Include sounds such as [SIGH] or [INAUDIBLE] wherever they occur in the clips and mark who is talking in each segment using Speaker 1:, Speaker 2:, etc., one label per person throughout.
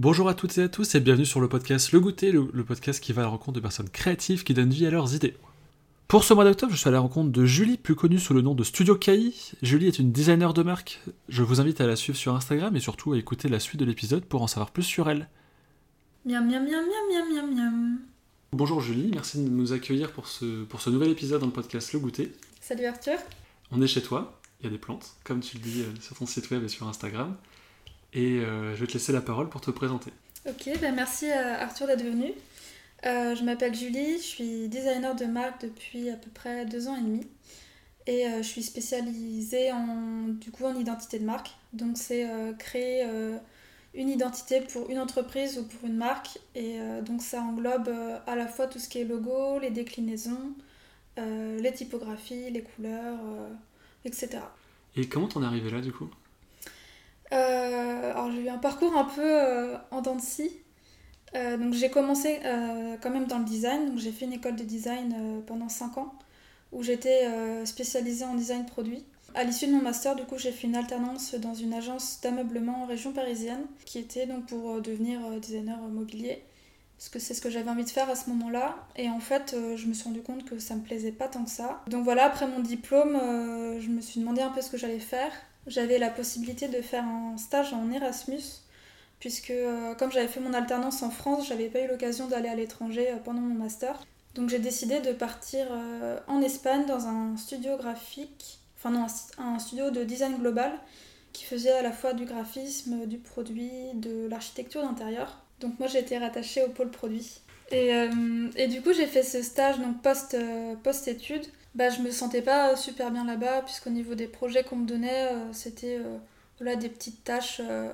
Speaker 1: Bonjour à toutes et à tous et bienvenue sur le podcast Le Goûter, le, le podcast qui va à la rencontre de personnes créatives qui donnent vie à leurs idées. Pour ce mois d'octobre, je suis à la rencontre de Julie, plus connue sous le nom de Studio KI. Julie est une designer de marque. Je vous invite à la suivre sur Instagram et surtout à écouter la suite de l'épisode pour en savoir plus sur elle.
Speaker 2: Miam miam miam miam miam miam miam.
Speaker 1: Bonjour Julie, merci de nous accueillir pour ce, pour ce nouvel épisode dans le podcast Le Goûter.
Speaker 2: Salut Arthur.
Speaker 1: On est chez toi, il y a des plantes, comme tu le dis euh, sur ton site web et sur Instagram. Et euh, je vais te laisser la parole pour te présenter.
Speaker 2: Ok, ben merci à Arthur d'être venu. Euh, je m'appelle Julie, je suis designer de marque depuis à peu près deux ans et demi. Et euh, je suis spécialisée en, du coup, en identité de marque. Donc c'est euh, créer euh, une identité pour une entreprise ou pour une marque. Et euh, donc ça englobe euh, à la fois tout ce qui est logo, les déclinaisons, euh, les typographies, les couleurs, euh, etc.
Speaker 1: Et comment t'en es arrivé là du coup?
Speaker 2: Euh, alors j'ai eu un parcours un peu euh, en dents de scie. Euh, donc j'ai commencé euh, quand même dans le design. Donc j'ai fait une école de design euh, pendant 5 ans où j'étais euh, spécialisée en design produit. À l'issue de mon master, du coup, j'ai fait une alternance dans une agence d'ameublement en région parisienne qui était donc pour euh, devenir euh, designer euh, mobilier. Parce que c'est ce que j'avais envie de faire à ce moment-là. Et en fait, euh, je me suis rendu compte que ça me plaisait pas tant que ça. Donc voilà, après mon diplôme, euh, je me suis demandé un peu ce que j'allais faire. J'avais la possibilité de faire un stage en Erasmus, puisque euh, comme j'avais fait mon alternance en France, j'avais pas eu l'occasion d'aller à l'étranger euh, pendant mon master. Donc j'ai décidé de partir euh, en Espagne dans un studio graphique, enfin non, un, studio de design global qui faisait à la fois du graphisme, du produit, de l'architecture d'intérieur. Donc moi j'ai été rattachée au pôle produit. Et, et du coup j'ai fait ce stage donc post, euh, post-études. Bah, je me sentais pas super bien là-bas puisqu'au niveau des projets qu'on me donnait, euh, c'était euh, voilà, des petites tâches. euh,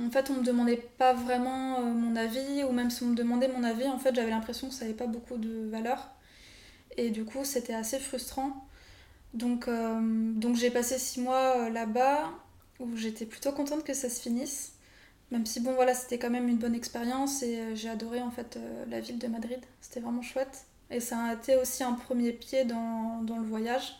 Speaker 2: en fait, on me demandait pas vraiment euh, mon avis, ou même si on me demandait mon avis, en fait, j'avais l'impression que ça n'avait pas beaucoup de valeur. Et du coup, c'était assez frustrant. Donc, euh, donc j'ai passé six mois euh, là-bas, où j'étais plutôt contente que ça se finisse. Même si, bon, voilà, c'était quand même une bonne expérience, et euh, j'ai adoré, en fait, euh, la ville de Madrid. C'était vraiment chouette. Et ça a été aussi un premier pied dans, le voyage.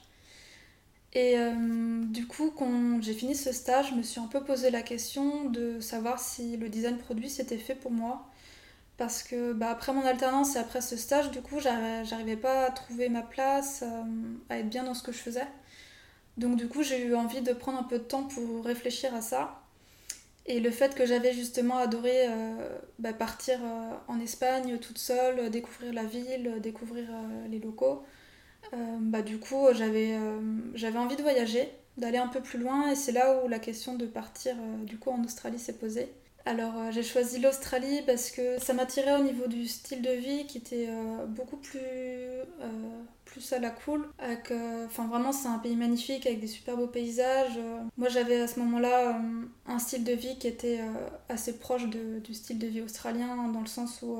Speaker 2: Et euh, du coup, quand j'ai fini ce stage, je me suis un peu posé la question de savoir si le design produit c'était fait pour moi. Parce que bah, après mon alternance et après ce stage, du coup, j'arri- j'arrivais pas à trouver ma place, euh, à être bien dans ce que je faisais. Donc du coup, j'ai eu envie de prendre un peu de temps pour réfléchir à ça. Et le fait que j'avais justement adoré euh, bah, partir euh, en Espagne toute seule, euh, découvrir la ville, euh, découvrir euh, les locaux, euh, bah, du coup j'avais euh, j'avais envie de voyager, d'aller un peu plus loin et c'est là où la question de partir euh, du coup en Australie s'est posée. Alors euh, j'ai choisi l'Australie parce que ça m'attirait au niveau du style de vie qui était euh, beaucoup plus, euh, plus à la cool. Enfin vraiment c'est un pays magnifique avec des super beaux paysages. Moi j'avais à ce moment-là un style de vie qui était assez proche de- du style de vie australien dans le sens où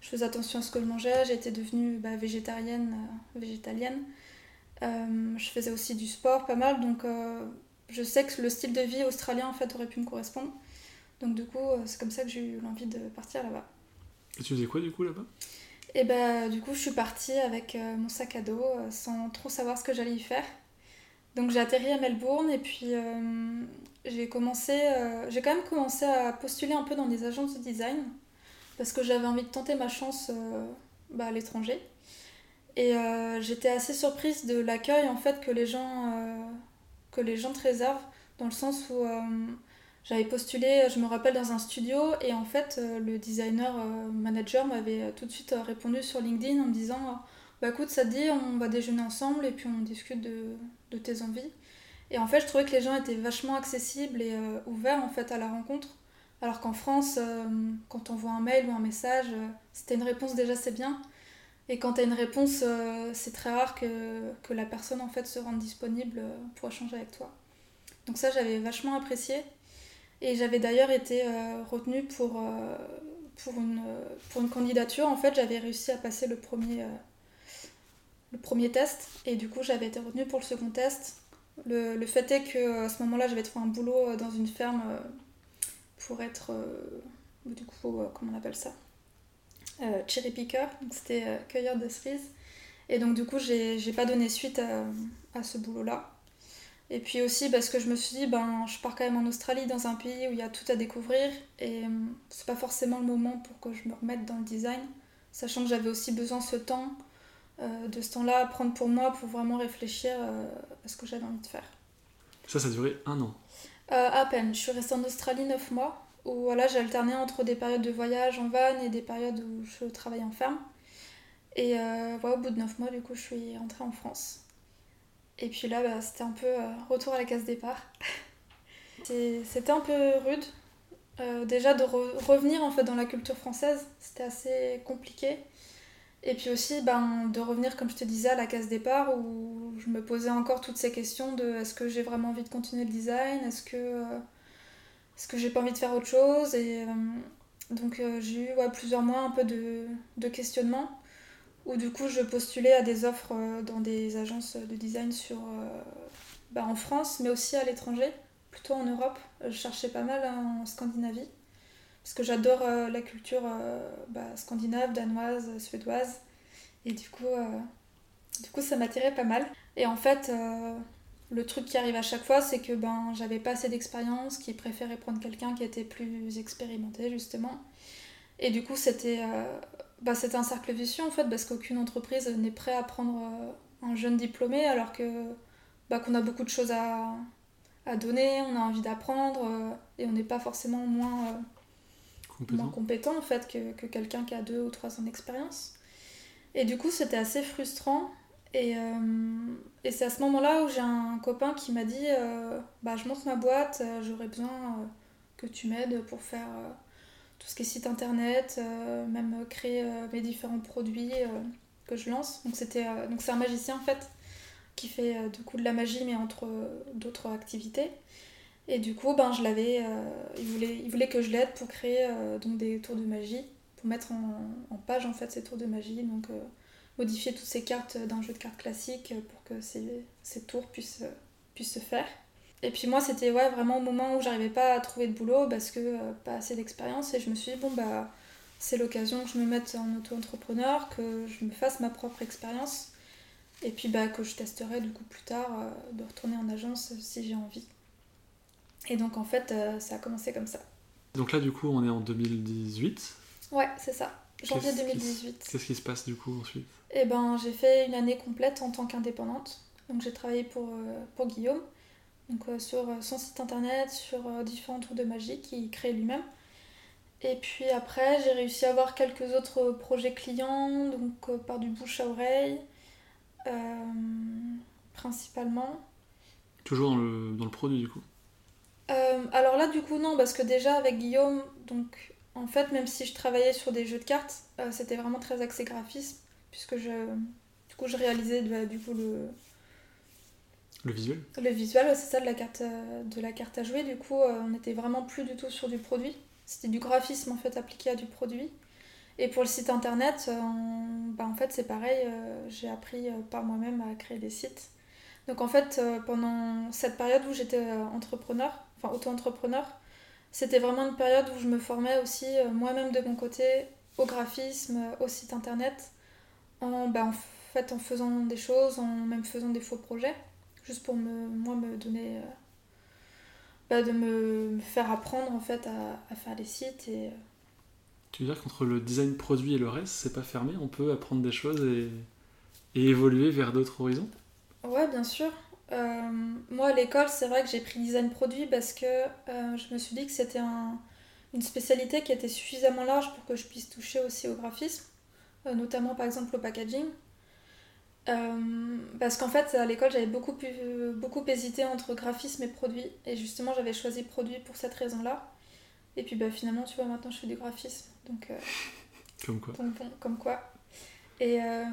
Speaker 2: je faisais attention à ce que je mangeais, j'étais devenue bah, végétarienne, végétalienne. Je faisais aussi du sport pas mal donc je sais que le style de vie australien en fait aurait pu me correspondre. Donc du coup, euh, c'est comme ça que j'ai eu l'envie de partir là-bas.
Speaker 1: Et tu faisais quoi du coup là-bas?
Speaker 2: Et bah du coup, je suis partie avec euh, mon sac à dos euh, sans trop savoir ce que j'allais y faire. Donc j'ai atterri à Melbourne et puis euh, j'ai commencé, euh, j'ai quand même commencé à postuler un peu dans des agences de design parce que j'avais envie de tenter ma chance euh, bah, à l'étranger. Et j'étais assez surprise de l'accueil en fait que les gens, que les gens te réservent dans le sens où j'avais postulé, je me rappelle, dans un studio et en fait, euh, le designer euh, manager m'avait euh, tout de suite euh, répondu sur LinkedIn en me disant euh, Bah écoute, ça te dit, on va déjeuner ensemble et puis on discute de, de tes envies. Et en fait, je trouvais que les gens étaient vachement accessibles et euh, ouverts en fait à la rencontre. Alors qu'en France, euh, quand on voit un mail ou un message, euh, si t'as une réponse déjà c'est bien. Et quand t'as une réponse, euh, c'est très rare que, que la personne en fait se rende disponible euh, pour échanger avec toi. Donc ça, j'avais vachement apprécié. Et j'avais d'ailleurs été euh, retenue pour, euh, pour, une, pour une candidature. En fait, j'avais réussi à passer le premier, euh, le premier test. Et du coup, j'avais été retenue pour le second test. Le, le fait est que à ce moment-là, j'avais trouvé un boulot dans une ferme pour être, du coup, comment on appelle ça Cherry picker. C'était cueilleur de cerises. Et donc du coup, j'ai pas donné suite à ce boulot-là. Et puis aussi parce que je me suis dit, ben, je pars quand même en Australie, dans un pays où il y a tout à découvrir. Et euh, c'est pas forcément le moment pour que je me remette dans le design, sachant que j'avais aussi besoin ce temps, de ce temps-là, à prendre pour moi pour vraiment réfléchir à ce que j'avais envie de faire.
Speaker 1: Ça, ça a duré un an
Speaker 2: À peine. Je suis restée en Australie neuf mois, où voilà, j'ai alterné entre des périodes de voyage en van et des périodes où je travaillais en ferme. Et voilà, au bout de neuf mois, du coup, je suis rentrée en France. Et puis là, bah, c'était un peu retour à la case départ. [LAUGHS] C'était un peu rude. Euh, déjà de revenir en fait dans la culture française, c'était assez compliqué. Et puis aussi ben, de revenir, comme je te disais, à la case départ où je me posais encore toutes ces questions de est-ce que j'ai vraiment envie de continuer le design? Est-ce que, euh, est-ce que j'ai pas envie de faire autre chose? Et euh, donc j'ai eu ouais, plusieurs mois un peu de, de questionnement où du coup je postulais à des offres dans des agences de design sur, ben, en France mais aussi à l'étranger plutôt en Europe. Je cherchais pas mal en Scandinavie, parce que j'adore euh, la culture euh, bah, scandinave, danoise, suédoise. Et du coup, euh, du coup ça m'attirait pas mal. Et en fait, le truc qui arrive à chaque fois, c'est que ben, j'avais pas assez d'expérience, qui préférait prendre quelqu'un qui était plus expérimenté, justement. Et du coup, c'était bah, un cercle vicieux, en fait, parce qu'aucune entreprise n'est prête à prendre un jeune diplômé, alors que bah, qu'on a beaucoup de choses à, à donner, on a envie d'apprendre euh, et on n'est pas forcément moins, euh, compétent. moins compétent en fait que, que quelqu'un qui a deux ou trois ans d'expérience. Et du coup, c'était assez frustrant. Et, euh, et c'est à ce moment-là où j'ai un copain qui m'a dit bah, Je monte ma boîte, j'aurais besoin que tu m'aides pour faire tout ce qui est site internet, même créer mes différents produits que je lance. Donc, c'était, donc c'est un magicien en fait qui fait euh, du coup de la magie mais entre euh, d'autres activités. Et du coup, ben, je l'avais, euh, il, voulait, il voulait que je l'aide pour créer donc des tours de magie, pour mettre en, page en fait ces tours de magie, donc modifier toutes ces cartes d'un jeu de cartes classique pour que ces, ces tours puissent, puissent se faire. Et puis moi, c'était ouais, vraiment au moment où j'arrivais pas à trouver de boulot parce que pas assez d'expérience, et je me suis dit, bon, bah, c'est l'occasion que je me mette en auto-entrepreneur, que je me fasse ma propre expérience et puis bah, que je testerai du coup plus tard euh, de retourner en agence si j'ai envie. Et donc en fait, euh, ça a commencé comme ça.
Speaker 1: Donc là, du coup, on est en 2018
Speaker 2: Ouais, c'est ça. Janvier 2018.
Speaker 1: Qu'est-ce qui se passe du coup ensuite?
Speaker 2: Eh ben, j'ai fait une année complète en tant qu'indépendante. Donc j'ai travaillé pour, euh, pour Guillaume, donc sur son site internet, sur différents tours de magie qu'il crée lui-même. Et puis après, j'ai réussi à avoir quelques autres projets clients, donc par du bouche à oreille. Euh, principalement.
Speaker 1: Toujours dans le, dans le produit du coup?
Speaker 2: Euh, Alors là du coup non parce que déjà avec Guillaume, donc en fait même si je travaillais sur des jeux de cartes, euh, c'était vraiment très axé graphisme puisque je, du coup je réalisais du coup le...
Speaker 1: Le visuel
Speaker 2: Le visuel, c'est ça de la, carte, de la carte à jouer. Du coup, on n'était vraiment plus du tout sur du produit. C'était du graphisme en fait appliqué à du produit. Et pour le site internet, euh, bah, en fait c'est pareil, euh, j'ai appris euh, par moi-même à créer des sites. Donc en fait pendant cette période où j'étais entrepreneur, enfin auto-entrepreneur, c'était vraiment une période où je me formais aussi moi-même de mon côté au graphisme, au site internet, en, bah, en fait en faisant des choses, en même faisant des faux projets, juste pour me, moi me donner, bah, de me, faire apprendre en fait à, à faire des sites et
Speaker 1: tu veux dire qu'entre le design produit et le reste, c'est pas fermé On peut apprendre des choses et, évoluer vers d'autres horizons?
Speaker 2: Ouais, bien sûr. Euh, moi, à l'école, c'est vrai que j'ai pris design produit parce que euh, je me suis dit que c'était une spécialité qui était suffisamment large pour que je puisse toucher aussi au graphisme, euh, notamment par exemple au packaging. Parce qu'en fait, à l'école, j'avais beaucoup, beaucoup hésité entre graphisme et produit. Et justement, j'avais choisi produit pour cette raison-là. Et puis bah, finalement, tu vois, maintenant je fais du graphisme. Donc, euh, [LAUGHS]
Speaker 1: comme quoi.
Speaker 2: comme quoi. Et euh,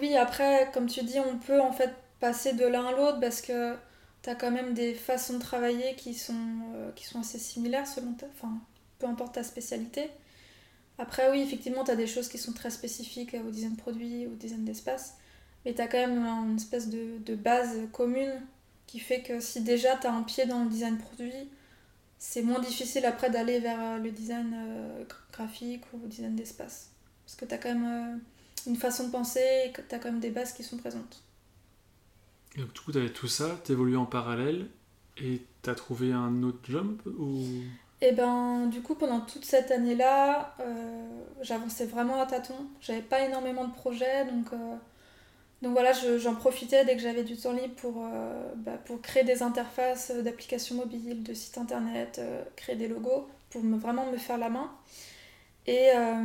Speaker 2: oui, après, comme tu dis, on peut en fait passer de l'un à l'autre parce que tu as quand même des façons de travailler qui sont, euh, qui sont assez similaires selon ta. Enfin, peu importe ta spécialité. Après, oui, effectivement, tu as des choses qui sont très spécifiques au design produit, au design d'espace. Mais tu as quand même une espèce de, de base commune qui fait que si déjà tu as un pied dans le design produit, c'est moins difficile après d'aller vers euh, le design euh, graphique ou le design d'espace. Parce que tu as quand même euh, une façon de penser et que tu as quand même des bases qui sont présentes.
Speaker 1: donc, du coup, tu avais tout ça, tu en parallèle et tu as trouvé un autre job ou...
Speaker 2: Et ben du coup pendant toute cette année-là, euh, j'avançais vraiment à tâtons. J'avais pas énormément de projets, donc, euh, donc voilà, j'en profitais dès que j'avais du temps libre pour, euh, bah, créer des interfaces d'applications mobiles, de sites internet, créer des logos, pour me, vraiment me faire la main. Et, à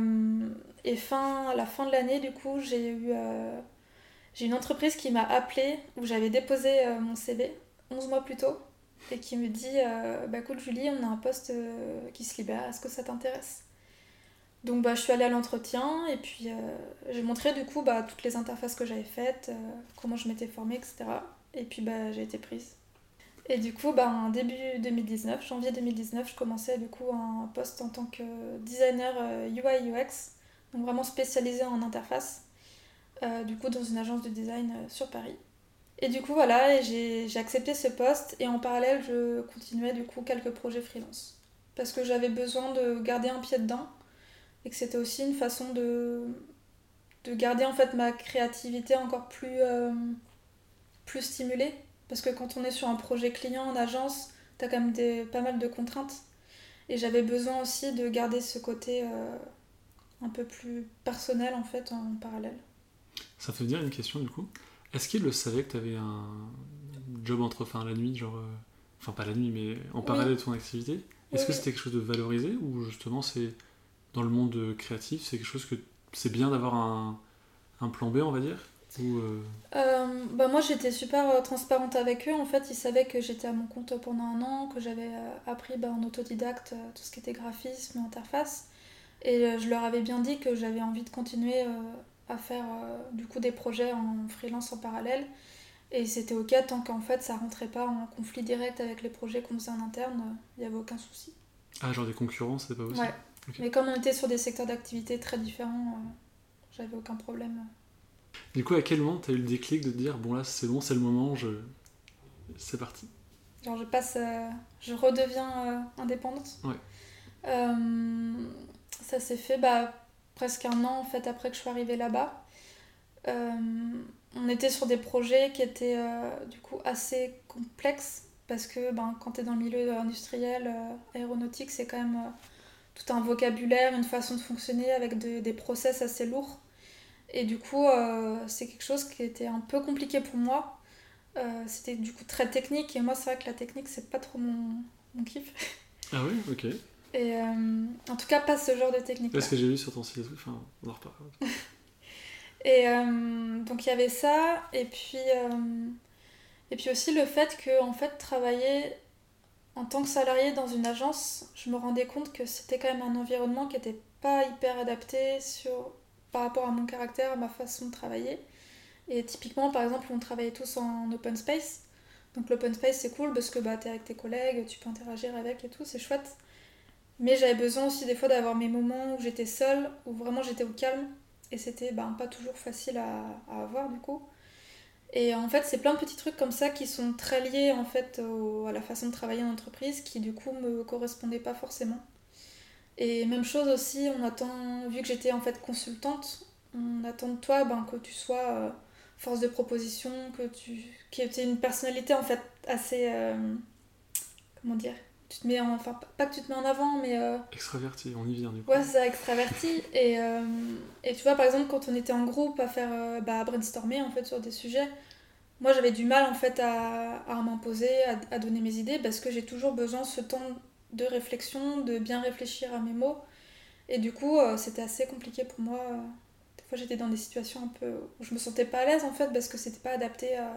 Speaker 2: la fin de l'année, du coup, j'ai eu, j'ai une entreprise qui m'a appelée où j'avais déposé mon CV 11 mois plus tôt et qui me dit euh, Bah écoute, Julie, on a un poste euh, qui se libère, est-ce que ça t'intéresse? Donc bah, je suis allée à l'entretien et puis euh, j'ai montré du coup bah, toutes les interfaces que j'avais faites, comment je m'étais formée, etc. Et puis bah, j'ai été prise. Et du coup, bah, en début 2019, janvier 2019, je commençais du coup un poste en tant que designer UI UX, donc vraiment spécialisé en interface, du coup dans une agence de design sur Paris. Et du coup, voilà, j'ai accepté ce poste et en parallèle, je continuais du coup quelques projets freelance. Parce que j'avais besoin de garder un pied dedans et que c'était aussi une façon de, de garder en fait ma créativité encore plus, euh, plus stimulée. Parce que quand on est sur un projet client en agence, t'as quand même des, pas mal de contraintes. Et j'avais besoin aussi de garder ce côté euh, un peu plus personnel en fait en parallèle.
Speaker 1: Ça te dire une question du coup est-ce qu'il le savait que tu avais un job entre fin la nuit, genre. Euh, enfin, pas la nuit, mais en parallèle de ton activité? Est-ce que c'était quelque chose de valorisé ou justement c'est dans le monde créatif, c'est quelque chose que c'est bien d'avoir un, un, plan B, on va dire? Ou
Speaker 2: euh, euh, bah moi j'étais super transparente avec eux. En fait, ils savaient que j'étais à mon compte pendant un an, que j'avais appris bah, en autodidacte tout ce qui était graphisme, interface. Et je leur avais bien dit que j'avais envie de continuer à faire euh, du coup des projets en freelance en parallèle. Et c'était ok tant qu'en fait ça rentrait pas en conflit direct avec les projets qu'on faisait en interne, il n'y avait aucun souci.
Speaker 1: Ah, genre des concurrents, c'est pas possible?
Speaker 2: Ouais. Mais comme on était sur des secteurs d'activité très différents, euh, j'avais aucun problème.
Speaker 1: Du coup, à quel moment tu as eu le déclic de te dire bon là c'est bon, c'est le moment, je... c'est parti?
Speaker 2: Genre je passe, euh, je redeviens indépendante.
Speaker 1: Ouais.
Speaker 2: ça s'est fait bah, presque un an en fait après que je suis arrivée là-bas. Euh, on était sur des projets qui étaient euh, du coup assez complexes parce que ben, quand tu es dans le milieu industriel, euh, aéronautique, c'est quand même tout un vocabulaire, une façon de fonctionner avec des process assez lourds. Et du coup, c'est quelque chose qui était un peu compliqué pour moi. C'était du coup très technique et moi, c'est vrai que la technique, c'est pas trop mon, mon kiff.
Speaker 1: Ah oui, ok.
Speaker 2: Et euh, en tout cas, pas ce genre de technique.
Speaker 1: Parce que j'ai vu sur ton site, enfin, on en reparle. [LAUGHS]
Speaker 2: et euh, donc il y avait ça, et puis, euh, et puis aussi le fait que, en fait, travailler en tant que salarié dans une agence, je me rendais compte que c'était quand même un environnement qui n'était pas hyper adapté sur, par rapport à mon caractère, à ma façon de travailler. Et typiquement, par exemple, on travaillait tous en open space. Donc l'open space, c'est cool parce que bah, tu es avec tes collègues, tu peux interagir avec et tout, c'est chouette. Mais j'avais besoin aussi des fois d'avoir mes moments où j'étais seule, où vraiment j'étais au calme. Et c'était ben, pas toujours facile à, avoir du coup. Et en fait, c'est plein de petits trucs comme ça qui sont très liés en fait à la façon de travailler en entreprise qui du coup me correspondaient pas forcément. Et même chose aussi, on attend, vu que j'étais en fait consultante, on attend de toi ben, que tu sois euh, force de proposition, que tu que aies une personnalité en fait assez. Euh, comment dire tu te mets en, enfin pas que tu te mets en avant mais euh...
Speaker 1: extraverti on y vient du coup.
Speaker 2: ouais ça extraverti. Et, euh, et tu vois par exemple quand on était en groupe à faire euh, bah, à brainstormer en fait sur des sujets moi j'avais du mal en fait à, à m'imposer à, à, donner mes idées parce que j'ai toujours besoin de ce temps de réflexion de bien réfléchir à mes mots. Et du coup euh, c'était assez compliqué pour moi des fois j'étais dans des situations un peu où je me sentais pas à l'aise en fait parce que c'était pas adapté à,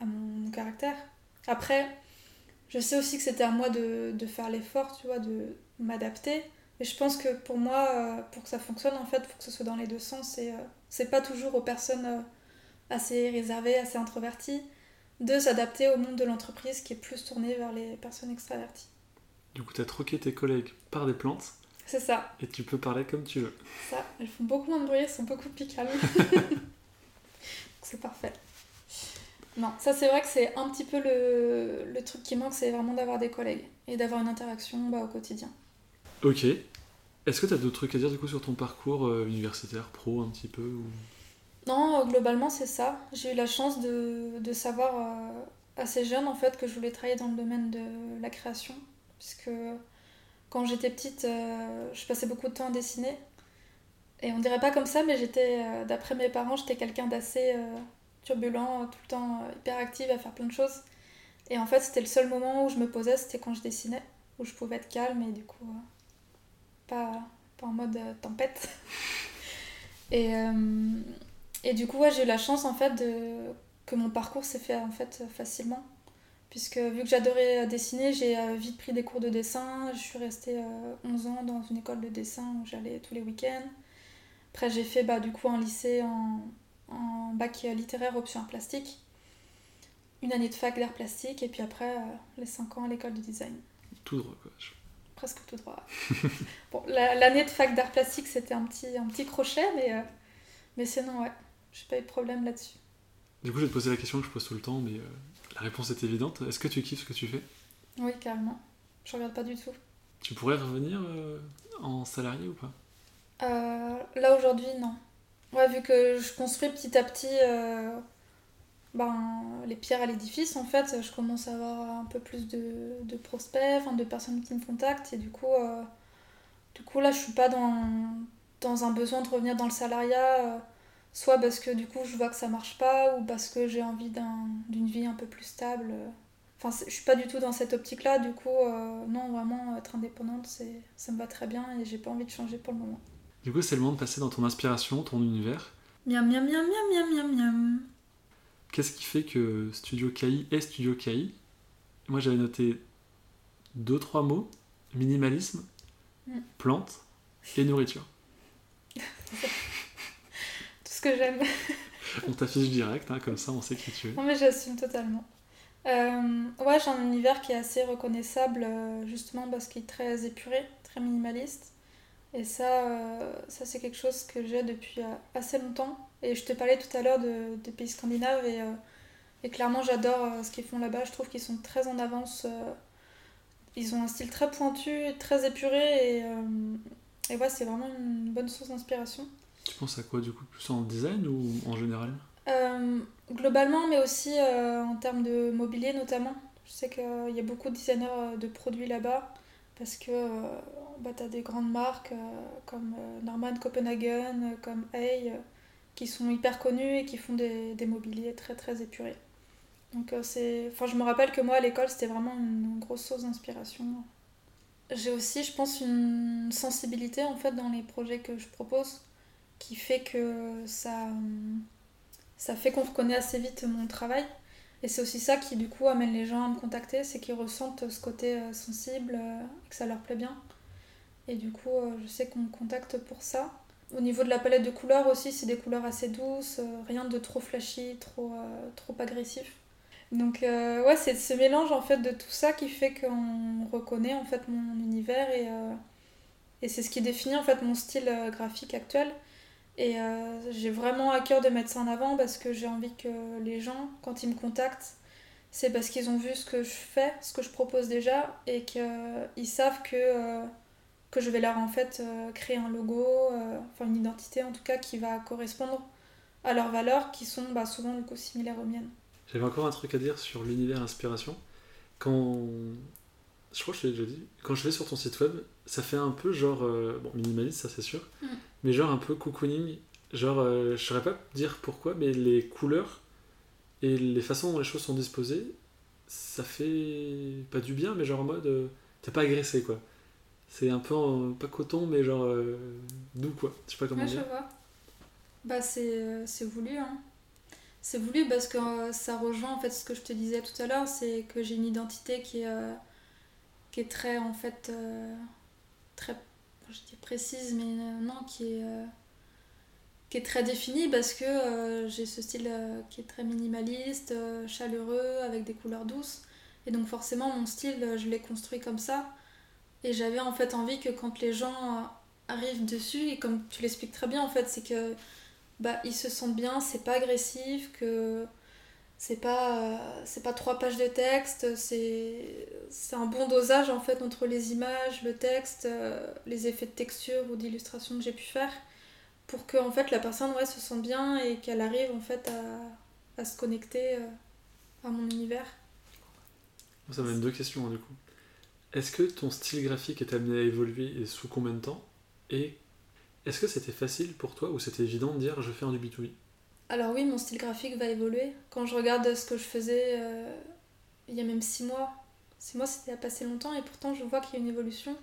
Speaker 2: à mon caractère. Après je sais aussi que c'était à moi de, de faire l'effort, tu vois, de m'adapter. Mais je pense que pour moi, euh, pour que ça fonctionne, en fait, il faut que ce soit dans les deux sens. Et euh, c'est pas toujours aux personnes euh, assez réservées, assez introverties, de s'adapter au monde de l'entreprise qui est plus tourné vers les personnes extraverties.
Speaker 1: Du coup, tu as troqué tes collègues par des plantes.
Speaker 2: C'est ça.
Speaker 1: Et tu peux parler comme tu veux.
Speaker 2: Ça, elles font beaucoup moins de bruit, elles sont beaucoup plus calmes. [LAUGHS] c'est parfait. Non, ça c'est vrai que c'est un petit peu le, le truc qui manque, c'est vraiment d'avoir des collègues et d'avoir une interaction bah, au quotidien.
Speaker 1: Ok. Est-ce que tu as d'autres trucs à dire du coup sur ton parcours euh, universitaire, pro un petit peu ou...
Speaker 2: Non, euh, globalement c'est ça. J'ai eu la chance de, de savoir euh, assez jeune en fait que je voulais travailler dans le domaine de la création. Puisque quand j'étais petite, je passais beaucoup de temps à dessiner. Et on dirait pas comme ça, mais j'étais, d'après mes parents, j'étais quelqu'un d'assez turbulent, tout le temps hyper active à faire plein de choses. Et en fait, c'était le seul moment où je me posais, c'était quand je dessinais, où je pouvais être calme et du coup, pas, pas en mode tempête. [LAUGHS] et, du coup, ouais, j'ai eu la chance en fait que mon parcours s'est fait en fait facilement puisque vu que j'adorais dessiner, j'ai euh, vite pris des cours de dessin. Je suis restée 11 euh, ans dans une école de dessin où j'allais tous les week-ends. Après, j'ai fait bah, du coup un lycée en, en bac littéraire option art plastique, une année de fac d'art plastique, et puis après, euh, les 5 ans à l'école de design.
Speaker 1: Tout droit, quoi.
Speaker 2: Presque tout droit. [LAUGHS] bon, l'année de fac d'art plastique, c'était un petit, un petit crochet, mais, mais sinon, ouais, j'ai pas eu de problème là-dessus.
Speaker 1: Du coup, je vais te poser la question que je pose tout le temps, mais la réponse est évidente. Est-ce que tu kiffes ce que tu fais?
Speaker 2: Oui, carrément. Je regarde pas du tout.
Speaker 1: Tu pourrais revenir euh, en salarié ou pas?
Speaker 2: Euh, Là aujourd'hui, non. Ouais, vu que je construis petit à petit euh, ben, les pierres à l'édifice, en fait, je commence à avoir un peu plus de, de prospects, de personnes qui me contactent. Et du coup, du coup là, je suis pas dans, dans un besoin de revenir dans le salariat soit parce que du coup je vois que ça marche pas ou parce que j'ai envie d'une vie un peu plus stable. Enfin, je suis pas du tout dans cette optique-là, du coup, euh, non, vraiment, être indépendante, ça me va très bien et j'ai pas envie de changer pour le moment.
Speaker 1: Du coup, c'est le moment de passer dans ton inspiration, ton univers.
Speaker 2: Miam, miam, miam, miam, miam, miam, miam.
Speaker 1: Qu'est-ce qui fait que Studio KI est Studio KI Moi, j'avais noté deux, trois mots minimalisme, mm. plantes et nourriture. [LAUGHS]
Speaker 2: que j'aime. [LAUGHS]
Speaker 1: on t'affiche direct, hein, comme ça on sait qui tu es.
Speaker 2: Non mais j'assume totalement. Euh, ouais, j'ai un univers qui est assez reconnaissable, euh, justement parce qu'il est très épuré, très minimaliste. Et ça, euh, ça c'est quelque chose que j'ai depuis assez longtemps. Et je te parlais tout à l'heure de, des pays scandinaves et, et clairement j'adore ce qu'ils font là-bas. Je trouve qu'ils sont très en avance. ils ont un style très pointu, très épuré et, et ouais, c'est vraiment une bonne source d'inspiration.
Speaker 1: Tu penses à quoi du coup Plus en design ou en général?
Speaker 2: Euh, Globalement, mais aussi euh, en termes de mobilier notamment. Je sais qu'il y a beaucoup de designers euh, de produits là-bas parce que bah, tu as des grandes marques comme Norman Copenhagen, comme Hay, qui sont hyper connues et qui font des, des mobiliers très très épurés. Donc c'est... Enfin, je me rappelle que moi à l'école c'était vraiment une grosse source d'inspiration. J'ai aussi, je pense, une sensibilité en fait dans les projets que je propose qui fait que ça, ça fait qu'on reconnaît assez vite mon travail. Et c'est aussi ça qui du coup amène les gens à me contacter, c'est qu'ils ressentent ce côté euh, sensible euh, et que ça leur plaît bien. Et du coup, euh, je sais qu'on me contacte pour ça. Au niveau de la palette de couleurs aussi, c'est des couleurs assez douces, rien de trop flashy, trop, trop agressif. Donc ouais, c'est ce mélange en fait de tout ça qui fait qu'on reconnaît en fait mon univers et, et c'est ce qui définit en fait mon style graphique actuel. Et euh, j'ai vraiment à cœur de mettre ça en avant parce que j'ai envie que les gens, quand ils me contactent, c'est parce qu'ils ont vu ce que je fais, ce que je propose déjà, et qu'ils savent que, euh, que je vais leur en fait euh, créer un logo, enfin une identité en tout cas qui va correspondre à leurs valeurs qui sont bah, souvent du similaires aux miennes.
Speaker 1: J'avais encore un truc à dire sur l'univers inspiration. Quand je crois que je l'ai déjà dit, quand je vais sur ton site web, ça fait un peu genre, bon minimaliste ça c'est sûr, mm mais genre un peu cocooning. Genre, euh, je saurais pas dire pourquoi, mais les couleurs et les façons dont les choses sont disposées, ça fait pas du bien, mais genre en mode, euh, t'es pas agressé quoi. C'est un peu, pas coton, mais genre euh, doux quoi. Je sais pas comment
Speaker 2: ouais,
Speaker 1: dire.
Speaker 2: Je vois. Bah c'est voulu, hein. C'est voulu parce que ça rejoint en fait ce que je te disais tout à l'heure, c'est que j'ai une identité qui est, qui est très en fait très je dis précise, mais euh, non, qui est, euh, qui est très définie parce que euh, j'ai ce style qui est très minimaliste, chaleureux, avec des couleurs douces. Et donc forcément, mon style, je l'ai construit comme ça. Et j'avais en fait envie que quand les gens arrivent dessus, et comme tu l'expliques très bien, en fait, c'est que bah, ils se sentent bien, c'est pas agressif, que c'est pas euh, c'est pas trois pages de texte c'est c'est un bon dosage en fait entre les images le texte euh, les effets de texture ou d'illustration que j'ai pu faire pour que en fait la personne ouais, se sente bien et qu'elle arrive en fait à, à se connecter euh, à mon univers.
Speaker 1: Ça mène deux questions hein, du coup. Est-ce que ton style graphique est amené à évoluer et sous combien de temps? Et est-ce que c'était facile pour toi ou c'était évident de dire je fais un du B2B
Speaker 2: Alors oui, mon style graphique va évoluer. Quand je regarde ce que je faisais euh, il y a même six mois, six mois c'était a passé longtemps et pourtant je vois qu'il y a une évolution.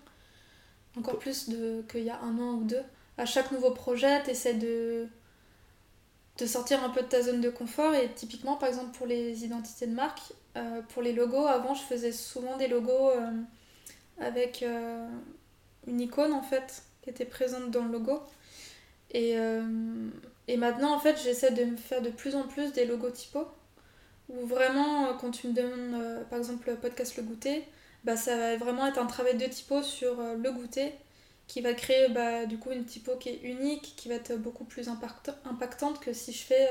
Speaker 2: Encore plus de, qu'il y a un an ou deux. À chaque nouveau projet, tu essaies de, de sortir un peu de ta zone de confort et typiquement par exemple pour les identités de marque, euh, pour les logos, avant je faisais souvent des logos euh, avec euh, une icône en fait qui était présente dans le logo. Et, et maintenant en fait j'essaie de me faire de plus en plus des logos typos où vraiment quand tu me demandes par exemple le podcast Le Goûter, bah, ça va vraiment être un travail de typo sur le goûter qui va créer bah, du coup une typo qui est unique, qui va être beaucoup plus impactante que si je fais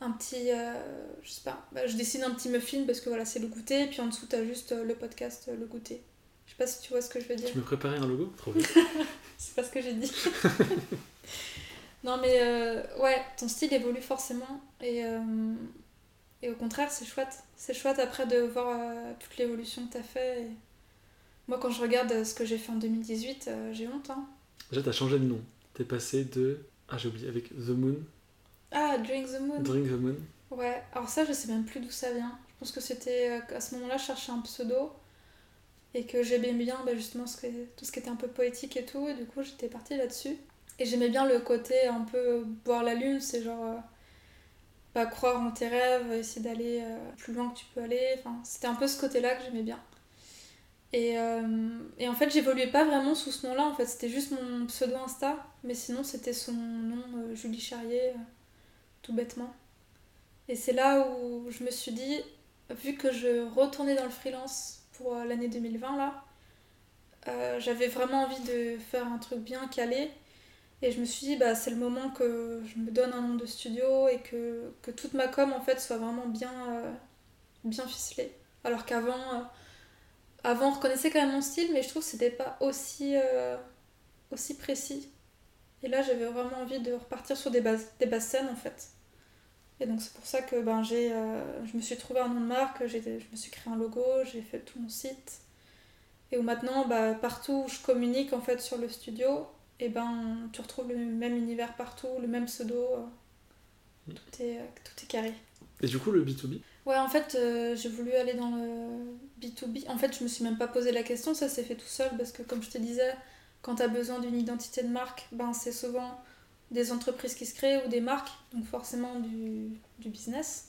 Speaker 2: un petit. Euh, je sais pas, bah, je dessine un petit muffin parce que voilà, c'est le goûter, et puis en dessous, t'as juste euh, le podcast, euh, le goûter. Je sais pas si tu vois ce que je veux dire.
Speaker 1: Tu me préparais un logo? Trop bien. [LAUGHS]
Speaker 2: c'est pas ce que j'ai dit. [LAUGHS] non, mais ouais, ton style évolue forcément, et, et au contraire, c'est chouette. C'est chouette après de voir toute l'évolution que t'as fait. Et... Moi, quand je regarde ce que j'ai fait en 2018, j'ai honte. Hein.
Speaker 1: Déjà, t'as changé de nom. T'es passé de. Ah, j'ai oublié, avec The Moon
Speaker 2: ah, Drink the Moon.
Speaker 1: Drink the Moon.
Speaker 2: Ouais, alors ça, je sais même plus d'où ça vient. Je pense que c'était euh, à ce moment-là, je cherchais un pseudo et que j'aimais bien bah, justement ce que, tout ce qui était un peu poétique et tout, et du coup, j'étais partie là-dessus. Et j'aimais bien le côté un peu boire la lune, c'est genre. Euh, pas croire en tes rêves, essayer d'aller euh, plus loin que tu peux aller. Enfin, c'était un peu ce côté-là que j'aimais bien. Et, et, en fait, j'évoluais pas vraiment sous ce nom-là, en fait, c'était juste mon pseudo Insta, mais sinon, c'était son nom, Julie Charrier tout bêtement. Et c'est là où je me suis dit, vu que je retournais dans le freelance pour euh, l'année 2020 là, euh, j'avais vraiment envie de faire un truc bien calé. Et je me suis dit, bah, c'est le moment que je me donne un nom de studio et que, que toute ma com en fait soit vraiment bien, euh, bien ficelée. Alors qu'avant, avant on reconnaissait quand même mon style, mais je trouve que c'était pas aussi, aussi précis. Et là, j'avais vraiment envie de repartir sur des bases, des bases scènes en fait. Et donc c'est pour ça que ben, j'ai, euh, je me suis trouvé un nom de marque, je me suis créé un logo, j'ai fait tout mon site. Et où maintenant, bah, partout où je communique en fait sur le studio, et eh ben, tu retrouves le même univers partout, le même pseudo. Euh, tout, est, euh, tout est carré.
Speaker 1: Et du coup, le B2B
Speaker 2: Ouais, en fait, j'ai voulu aller dans le B2B. En fait, je me suis même pas posé la question, ça s'est fait tout seul parce que, comme je te disais, quand tu as besoin d'une identité de marque, ben, c'est souvent des entreprises qui se créent ou des marques, donc forcément du, du business.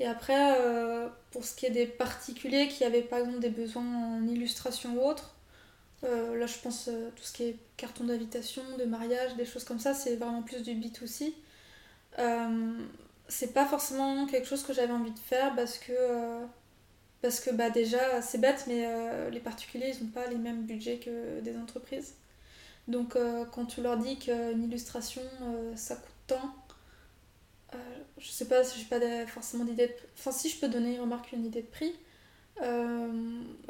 Speaker 2: Et après, euh, pour ce qui est des particuliers qui avaient par exemple des besoins en illustration ou autre, euh, là je pense euh, tout ce qui est carton d'invitation, de mariage, des choses comme ça, c'est vraiment plus du B2C. c'est pas forcément quelque chose que j'avais envie de faire parce que, parce que bah, déjà c'est bête, mais les particuliers ils n'ont pas les mêmes budgets que des entreprises. Donc euh, quand tu leur dis qu'une illustration euh, ça coûte tant, euh, je sais pas si j'ai pas forcément d'idée. Enfin si je peux donner remarque une idée de prix.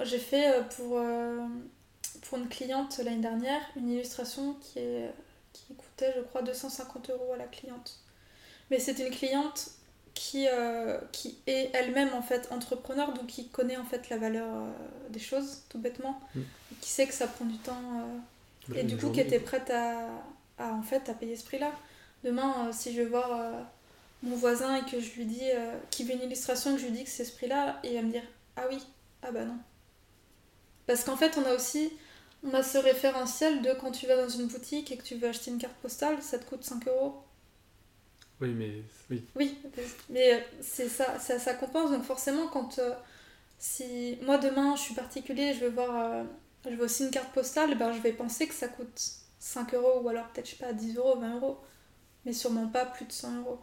Speaker 2: j'ai fait pour, pour une cliente l'année dernière une illustration qui, est, qui coûtait je crois 250 euros à la cliente. Mais c'est une cliente qui, qui est elle-même en fait entrepreneur, donc qui connaît en fait la valeur des choses, tout bêtement, mm. qui sait que ça prend du temps et du coup, qui était prête à, à, en fait, à payer ce prix-là. Demain, euh, si je vais voir euh, mon voisin et que je lui dis, euh, qui veut une illustration et que je lui dis que c'est ce prix-là, il va me dire, ah oui, ah bah non. Parce qu'en fait, on a aussi, on a ce référentiel de quand tu vas dans une boutique et que tu veux acheter une carte postale, ça te coûte 5 euros.
Speaker 1: Oui, mais oui.
Speaker 2: Oui, mais c'est ça, ça, ça compense. Donc forcément, quand si moi demain je suis particulier, je veux voir je veux aussi une carte postale, ben, je vais penser que ça coûte 5 euros ou alors peut-être, je sais pas, 10 euros, 20 euros. Mais sûrement pas plus de 100 euros.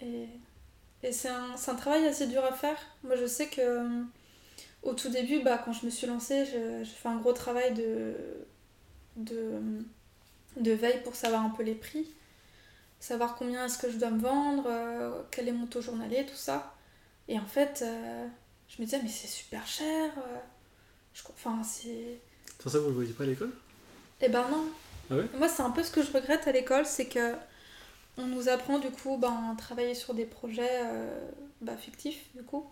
Speaker 2: Et, et c'est un, un, travail assez dur à faire. Moi, je sais que au tout début, bah, quand je me suis lancée, j'ai fait un gros travail de, de, de veille pour savoir un peu les prix. Savoir combien est-ce que je dois me vendre, euh, quel est mon taux journalier, tout ça. Et en fait, euh, je me disais, mais c'est super cher. Euh, Enfin, c'est.
Speaker 1: Sans ça, vous le voyez pas à l'école?
Speaker 2: Eh ben non.
Speaker 1: Ah ouais?
Speaker 2: Moi, c'est un peu ce que je regrette à l'école, c'est que on nous apprend du coup ben, à travailler sur des projets euh, bah, fictifs, du coup,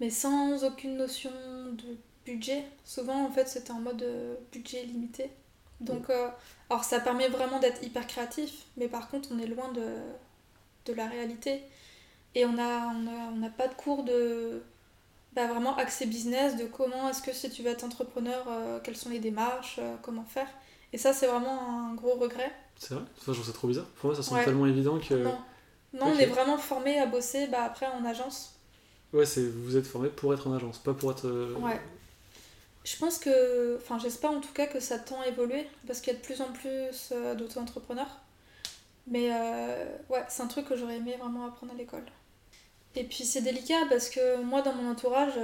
Speaker 2: mais sans aucune notion de budget. Souvent, en fait, c'était en mode euh, budget limité. Donc, euh, alors ça permet vraiment d'être hyper créatif, mais par contre, on est loin de, de la réalité. Et on n'a on a, on a pas de cours de bah, vraiment accès business, de comment est-ce que si tu veux être entrepreneur, euh, quelles sont les démarches, euh, comment faire. Et ça, c'est vraiment un gros regret.
Speaker 1: C'est vrai? Enfin, je trouve ça trop bizarre. Pour moi, ça semble
Speaker 2: Ouais.
Speaker 1: tellement évident que.
Speaker 2: Non, non on est vraiment formé à bosser bah, après en agence.
Speaker 1: Ouais, c'est vous êtes formé pour être en agence, pas pour être. euh,
Speaker 2: Ouais. Je pense que, enfin j'espère en tout cas que ça tend à évoluer parce qu'il y a de plus en plus euh, d'auto-entrepreneurs. Mais euh, ouais, c'est un truc que j'aurais aimé vraiment apprendre à l'école. Et puis c'est délicat parce que moi dans mon entourage,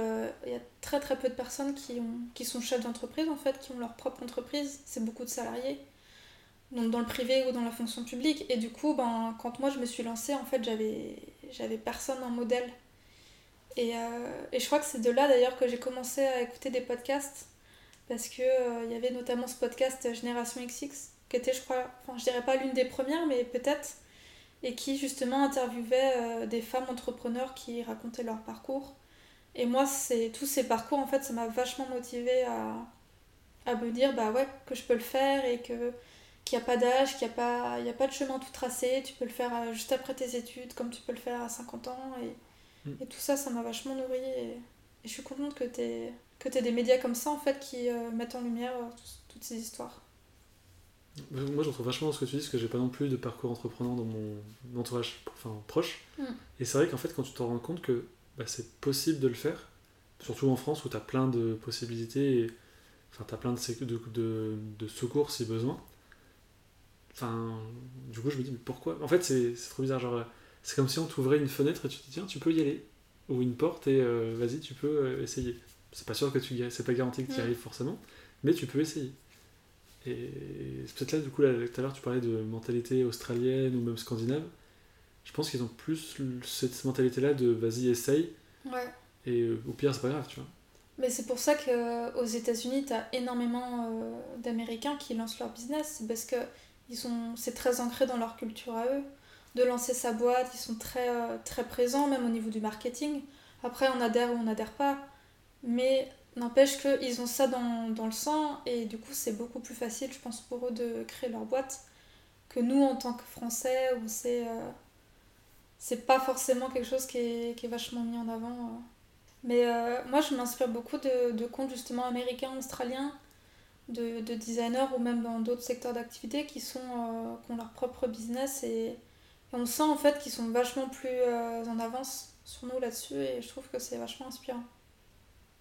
Speaker 2: il y a très très peu de personnes qui, ont, qui sont chefs d'entreprise en fait, qui ont leur propre entreprise. C'est beaucoup de salariés, donc dans le privé ou dans la fonction publique. Et du coup, ben, quand moi je me suis lancée, en fait j'avais personne en modèle. Et, euh, et je crois que c'est de là d'ailleurs que j'ai commencé à écouter des podcasts parce que euh, il y avait notamment ce podcast Génération XX qui était je crois, enfin je dirais pas l'une des premières mais peut-être et qui justement interviewait euh, des femmes entrepreneurs qui racontaient leur parcours. Et moi tous ces parcours en fait ça m'a vachement motivée à, me dire bah ouais que je peux le faire et que qu'il n'y a pas d'âge, qu'il n'y a, pas- a pas de chemin tout tracé, tu peux le faire euh, juste après tes études comme tu peux le faire à 50 ans. Et tout ça, ça m'a vachement nourri et, et je suis contente que tu aies, que t'aies des médias comme ça en fait qui euh, mettent en lumière euh, tout- toutes ces histoires.
Speaker 1: Moi, je retrouve vachement ce que tu dis, parce que j'ai pas non plus de parcours entreprenant dans mon entourage enfin, proche.
Speaker 2: Mm.
Speaker 1: Et c'est vrai qu'en fait, quand tu te rends compte que bah, c'est possible de le faire, surtout en France où tu as plein de possibilités, et, enfin, tu as plein de, sé- de, de, de secours si besoin. Enfin, du coup, je me dis, mais pourquoi? En fait, c'est c'est trop bizarre. Genre, c'est comme si on t'ouvrait une fenêtre et tu te dis, tiens, tu peux y aller. Ou une porte et euh, vas-y, tu peux euh, essayer. C'est pas sûr que tu c'est pas garanti que tu y arrives forcément, mais tu peux essayer. Et c'est peut-être là, du coup, là, tout à l'heure, tu parlais de mentalité australienne ou même scandinave. Je pense qu'ils ont plus cette mentalité-là de vas-y, essaye,
Speaker 2: Ouais.
Speaker 1: et euh, au pire, c'est pas grave, tu vois.
Speaker 2: Mais c'est pour ça qu'aux États-Unis, tu as énormément euh, d'Américains qui lancent leur business parce que ils sont, c'est très ancré dans leur culture à eux. De lancer sa boîte, ils sont très, euh, très présents, même au niveau du marketing. Après, on adhère ou on n'adhère pas. Mais n'empêche qu'ils ont ça dans, dans le sang et du coup, c'est beaucoup plus facile, je pense, pour eux de créer leur boîte que nous, en tant que Français, où c'est. euh, c'est pas forcément quelque chose qui est, vachement mis en avant. euh. Mais moi, je m'inspire beaucoup de, comptes justement américains, australiens, de, de designers ou même dans d'autres secteurs d'activité qui, sont, qui ont leur propre business et on sent en fait qu'ils sont vachement plus euh, en avance sur nous là-dessus et je trouve que c'est vachement inspirant.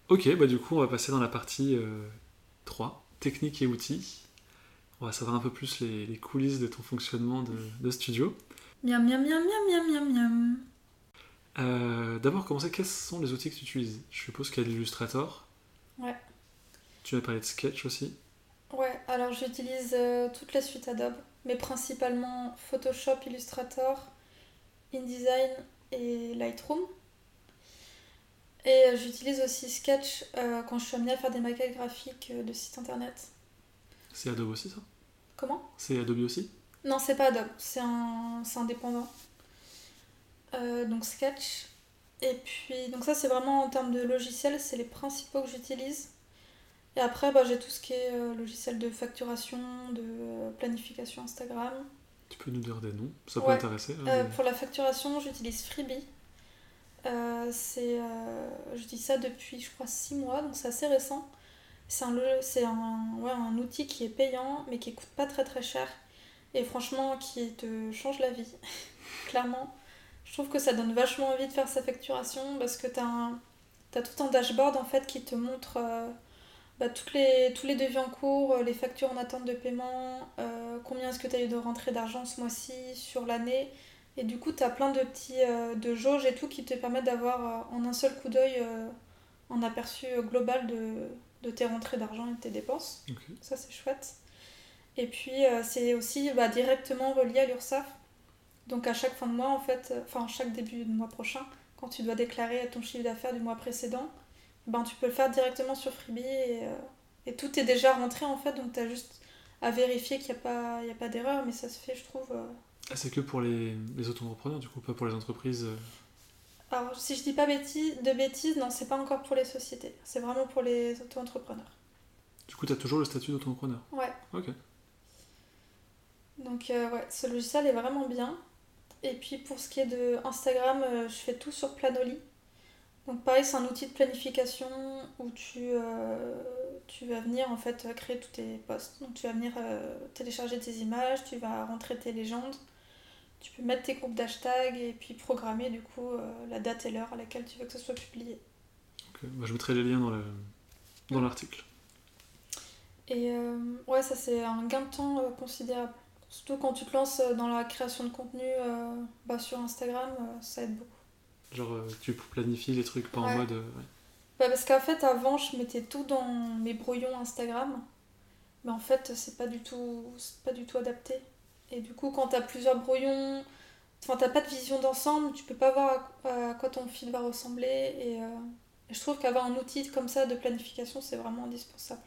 Speaker 1: Ok, bah du coup, on va passer dans la partie euh, 3, technique et outils. On va savoir un peu plus les, les coulisses de ton fonctionnement de, de studio.
Speaker 2: Miam miam miam miam miam miam miam.
Speaker 1: Euh, D'abord, commencer, quels sont les outils que tu utilises? Je suppose qu'il y a l'Illustrator.
Speaker 2: Ouais.
Speaker 1: Tu m'as parlé de Sketch aussi.
Speaker 2: Ouais, alors j'utilise euh, toute la suite Adobe, mais principalement Photoshop, Illustrator, InDesign et Lightroom. Et euh, j'utilise aussi Sketch euh, quand je suis amenée à faire des maquettes graphiques euh, de sites internet.
Speaker 1: C'est Adobe aussi, ça?
Speaker 2: Comment?
Speaker 1: C'est Adobe aussi?
Speaker 2: Non, c'est pas Adobe, c'est un... indépendant. Euh, donc Sketch. Et puis, donc ça c'est vraiment en termes de logiciels, c'est les principaux que j'utilise. Et après, bah, j'ai tout ce qui est euh, logiciel de facturation, de planification Instagram.
Speaker 1: Tu peux nous dire des noms Ça peut
Speaker 2: Ouais.
Speaker 1: intéresser. hein,
Speaker 2: Euh,
Speaker 1: mais-
Speaker 2: pour la facturation, j'utilise Freebie. Euh, c'est, euh, je dis ça depuis, je crois, 6 mois, donc c'est assez récent. C'est un, un, ouais, un outil qui est payant, mais qui coûte pas très très cher. Et franchement, qui te change la vie, [LAUGHS] clairement. Je trouve que ça donne vachement envie de faire sa facturation parce que tu as, tout un dashboard en fait qui te montre euh, bah, toutes les, tous les devis en cours, euh, les factures en attente de paiement, euh, combien est-ce que tu as eu de rentrée d'argent ce mois-ci, sur l'année. Et du coup, tu as plein de petits euh, de jauges et tout qui te permettent d'avoir en un seul coup d'œil un aperçu global de, de tes rentrées d'argent et de tes dépenses. Ça, c'est chouette. Et puis, c'est aussi bah, directement relié à l'URSSAF. Donc, à chaque fin de mois, en fait, enfin, chaque début de mois prochain, quand tu dois déclarer ton chiffre d'affaires du mois précédent, ben, tu peux le faire directement sur Freebie et, euh, et tout est déjà rentré, en fait. Donc, tu as juste à vérifier qu'il n'y a pas, il y a pas d'erreur, mais ça se fait, je trouve. euh,
Speaker 1: Ah, c'est que pour les, les auto-entrepreneurs, du coup, pas pour les entreprises. euh.
Speaker 2: Alors, si je dis pas bêtises, de bêtises, non, c'est pas encore pour les sociétés. C'est vraiment pour les auto-entrepreneurs.
Speaker 1: Du coup, tu as toujours le statut d'auto-entrepreneur
Speaker 2: Ouais.
Speaker 1: Ok.
Speaker 2: Donc, ouais, ce logiciel est vraiment bien. Et puis, pour ce qui est de Instagram, je fais tout sur Planoly. Donc, pareil, c'est un outil de planification où tu, euh, tu vas venir en fait créer tous tes posts. Donc, tu vas venir euh, télécharger tes images, tu vas rentrer tes légendes. Tu peux mettre tes groupes d'hashtags et puis programmer du coup euh, la date et l'heure à laquelle tu veux que ce soit publié.
Speaker 1: Ok. Bah, je mettrai les liens dans le- dans l'article.
Speaker 2: Et ouais, ça c'est un gain de temps considérable. Surtout quand tu te lances dans la création de contenu bah, sur Instagram, ça aide beaucoup.
Speaker 1: Genre, euh, tu planifies les trucs pas en mode. euh, ouais.
Speaker 2: Bah, parce qu'en fait, avant, je mettais tout dans mes brouillons Instagram. Mais en fait, c'est pas du tout, pas du tout adapté. Et du coup, quand t'as plusieurs brouillons, enfin, t'as pas de vision d'ensemble, tu peux pas voir à, à quoi ton fil va ressembler. Et, euh, et je trouve qu'avoir un outil comme ça de planification, c'est vraiment indispensable.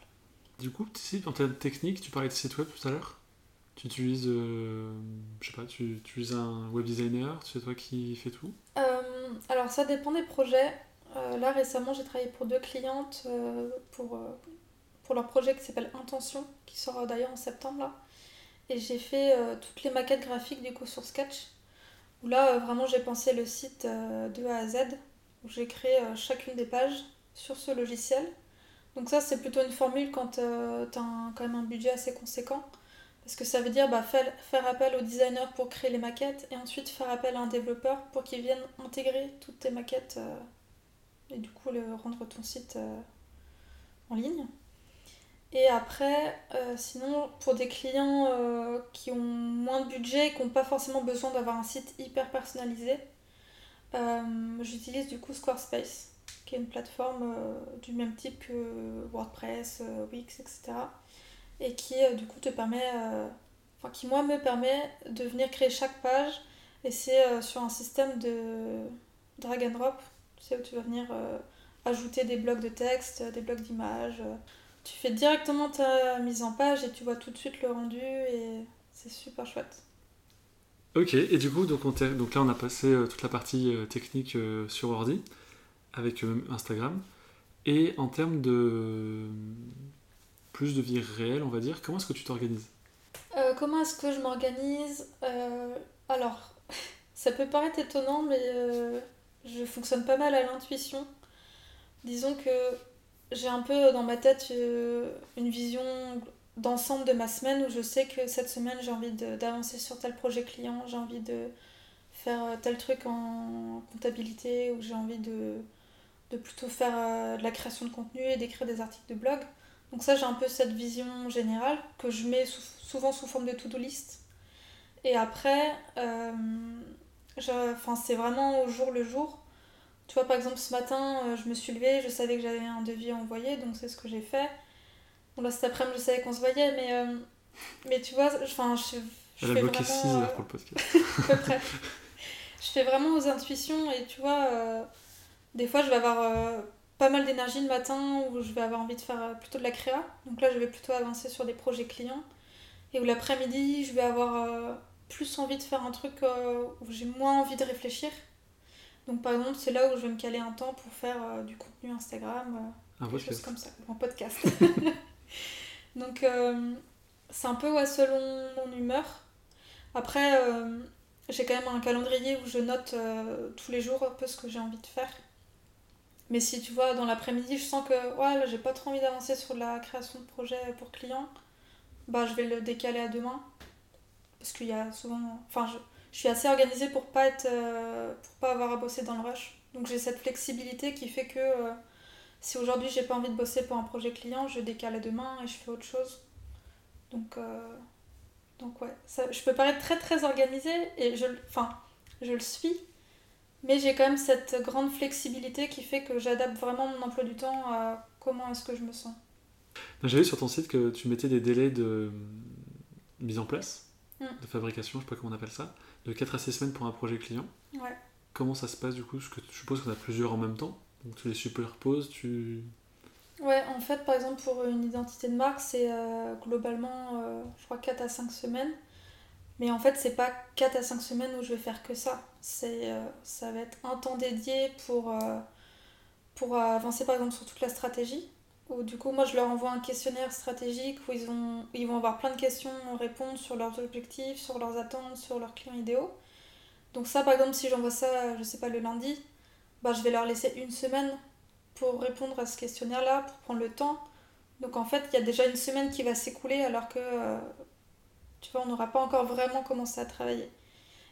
Speaker 1: Du coup, si, en termes technique, tu parlais de site web tout à l'heure. Tu utilises, euh, je sais pas, tu, tu utilises un web designer, c'est toi qui fais tout.
Speaker 2: Euh, alors ça dépend des projets. Euh, là récemment j'ai travaillé pour deux clientes euh, pour, euh, pour leur projet qui s'appelle Intention, qui sort d'ailleurs en septembre là. Et j'ai fait toutes les maquettes graphiques du coup sur Sketch. Où là vraiment j'ai pensé le site de A à Z. Où j'ai créé chacune des pages sur ce logiciel. Donc ça c'est plutôt une formule quand tu as quand même un budget assez conséquent. Parce que ça veut dire bah, faire, faire appel au designer pour créer les maquettes et ensuite faire appel à un développeur pour qu'il vienne intégrer toutes tes maquettes euh, et du coup le, rendre ton site euh, en ligne. Et après, euh, sinon, pour des clients qui ont moins de budget et qui n'ont pas forcément besoin d'avoir un site hyper personnalisé, j'utilise du coup Squarespace, qui est une plateforme du même type que WordPress, Wix, etc et qui euh, du coup te permet, euh, enfin qui moi me permet de venir créer chaque page et c'est euh, sur un système de drag and drop, tu sais où tu vas venir ajouter des blocs de texte, des blocs d'images. Tu fais directement ta mise en page et tu vois tout de suite le rendu et c'est super chouette.
Speaker 1: Ok, et du coup, donc, on donc là, on a passé toute la partie technique sur ordi avec Instagram. Et en termes de plus de vie réelle, on va dire, comment est-ce que tu t'organises?
Speaker 2: Euh, comment est-ce que je m'organise? Euh, Alors, [LAUGHS] ça peut paraître étonnant, mais euh, je fonctionne pas mal à l'intuition. Disons que j'ai un peu dans ma tête une vision d'ensemble de ma semaine où je sais que cette semaine j'ai envie d'avancer sur tel projet client, j'ai envie de faire tel truc en comptabilité ou j'ai envie de, plutôt faire de la création de contenu et d'écrire des articles de blog. Donc ça j'ai un peu cette vision générale que je mets souvent sous forme de to-do list. Et après, euh, enfin, c'est vraiment au jour le jour. Tu vois, par exemple, ce matin, euh, je me suis levée, je savais que j'avais un devis à envoyer, donc c'est ce que j'ai fait. Bon, là, cet après-midi, je savais qu'on se voyait, mais, euh, mais tu vois, enfin, je, je
Speaker 1: Elle a
Speaker 2: fais
Speaker 1: bloqué
Speaker 2: vraiment,
Speaker 1: 6 heures pour le podcast. [LAUGHS]
Speaker 2: à peu près. Je fais vraiment aux intuitions et tu vois, euh, des fois je vais avoir euh, pas mal d'énergie le matin où je vais avoir envie de faire euh, plutôt de la créa. Donc là je vais plutôt avancer sur des projets clients. Et où l'après-midi je vais avoir euh, plus envie de faire un truc euh, où j'ai moins envie de réfléchir. Donc par exemple c'est là où je vais me caler un temps pour faire euh, du contenu Instagram.
Speaker 1: Un
Speaker 2: quelque chose
Speaker 1: podcast.
Speaker 2: comme ça, en podcast. [LAUGHS] Donc c'est un peu ouais, selon mon humeur. Après, j'ai quand même un calendrier où je note tous les jours un peu ce que j'ai envie de faire. Mais si tu vois, dans l'après-midi, je sens que ouais, j'ai pas trop envie d'avancer sur la création de projet pour clients, bah je vais le décaler à demain. Parce qu'il y a souvent. Enfin, je, je suis assez organisée pour pas être. euh, pour pas avoir à bosser dans le rush. Donc j'ai cette flexibilité qui fait que. euh, si aujourd'hui j'ai pas envie de bosser pour un projet client, je décale à demain et je fais autre chose. Donc, euh, donc ouais, ça, je peux paraître très très organisée et je, enfin, je le suis, mais j'ai quand même cette grande flexibilité qui fait que j'adapte vraiment mon emploi du temps à comment est-ce que je me sens.
Speaker 1: J'ai vu sur ton site que tu mettais des délais de mise en place,
Speaker 2: Mm.
Speaker 1: de fabrication, je sais pas comment on appelle ça, de 4 à 6 semaines pour un projet client.
Speaker 2: Ouais.
Speaker 1: Comment ça se passe du coup? Parce que je suppose qu'on a plusieurs en même temps, donc tu les superposes, tu.
Speaker 2: Ouais, en fait, par exemple, pour une identité de marque, c'est euh, globalement, euh, je crois, 4 à 5 semaines. Mais en fait, c'est pas 4 à 5 semaines où je vais faire que ça. C'est, euh, ça va être un temps dédié pour, euh, pour avancer par exemple sur toute la stratégie. Où du coup, moi je leur envoie un questionnaire stratégique où ils, ont, ils vont avoir plein de questions à répondre sur leurs objectifs, sur leurs attentes, sur leurs clients idéaux. Donc, ça par exemple, si j'envoie ça, je sais pas, le lundi, bah, je vais leur laisser une semaine pour répondre à ce questionnaire-là, pour prendre le temps. Donc en fait, il y a déjà une semaine qui va s'écouler alors que, euh, tu vois, on n'aura pas encore vraiment commencé à travailler.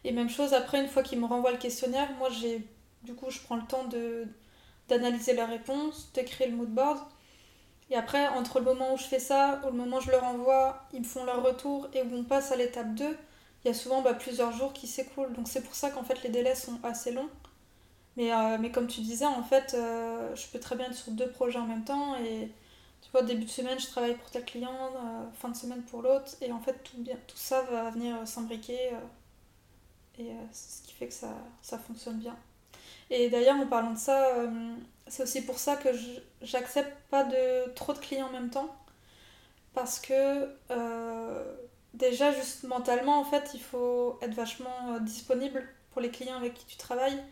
Speaker 2: Et même chose, après, une fois qu'ils me renvoient le questionnaire, moi, j'ai, du coup, je prends le temps d'analyser la réponse, d'écrire le mood board. Et après, entre le moment où je fais ça, ou le moment où je leur envoie, ils me font leur retour et où on passe à l'étape 2, il y a souvent bah, plusieurs jours qui s'écoulent. Donc c'est pour ça qu'en fait les délais sont assez longs. Mais, euh, comme tu disais, en fait, euh, je peux très bien être sur deux projets en même temps. Et tu vois, début de semaine, je travaille pour tel client, euh, fin de semaine pour l'autre. Et en fait, tout, bien, tout ça va venir s'imbriquer. et c'est ce qui fait que ça, ça fonctionne bien. Et d'ailleurs, en parlant de ça, c'est aussi pour ça que j'accepte pas de trop de clients en même temps. Parce que déjà, juste mentalement, en fait, il faut être vachement disponible pour les clients avec qui tu travailles.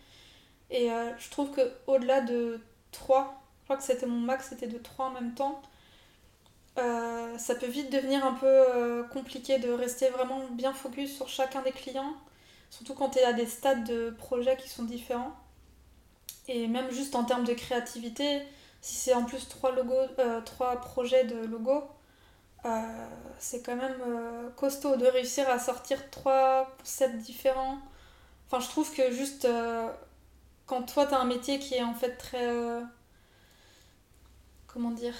Speaker 2: Et euh, je trouve que au-delà de 3, je crois que c'était mon max, c'était de 3 en même temps, euh, ça peut vite devenir un peu euh, compliqué de rester vraiment bien focus sur chacun des clients, surtout quand tu es à des stades de projet qui sont différents. Et même juste en termes de créativité, si c'est en plus 3, logos, 3 projets de logos, c'est quand même costaud de réussir à sortir 3 concepts différents. Enfin, je trouve que juste quand toi, tu as un métier qui est en fait très. Euh, comment dire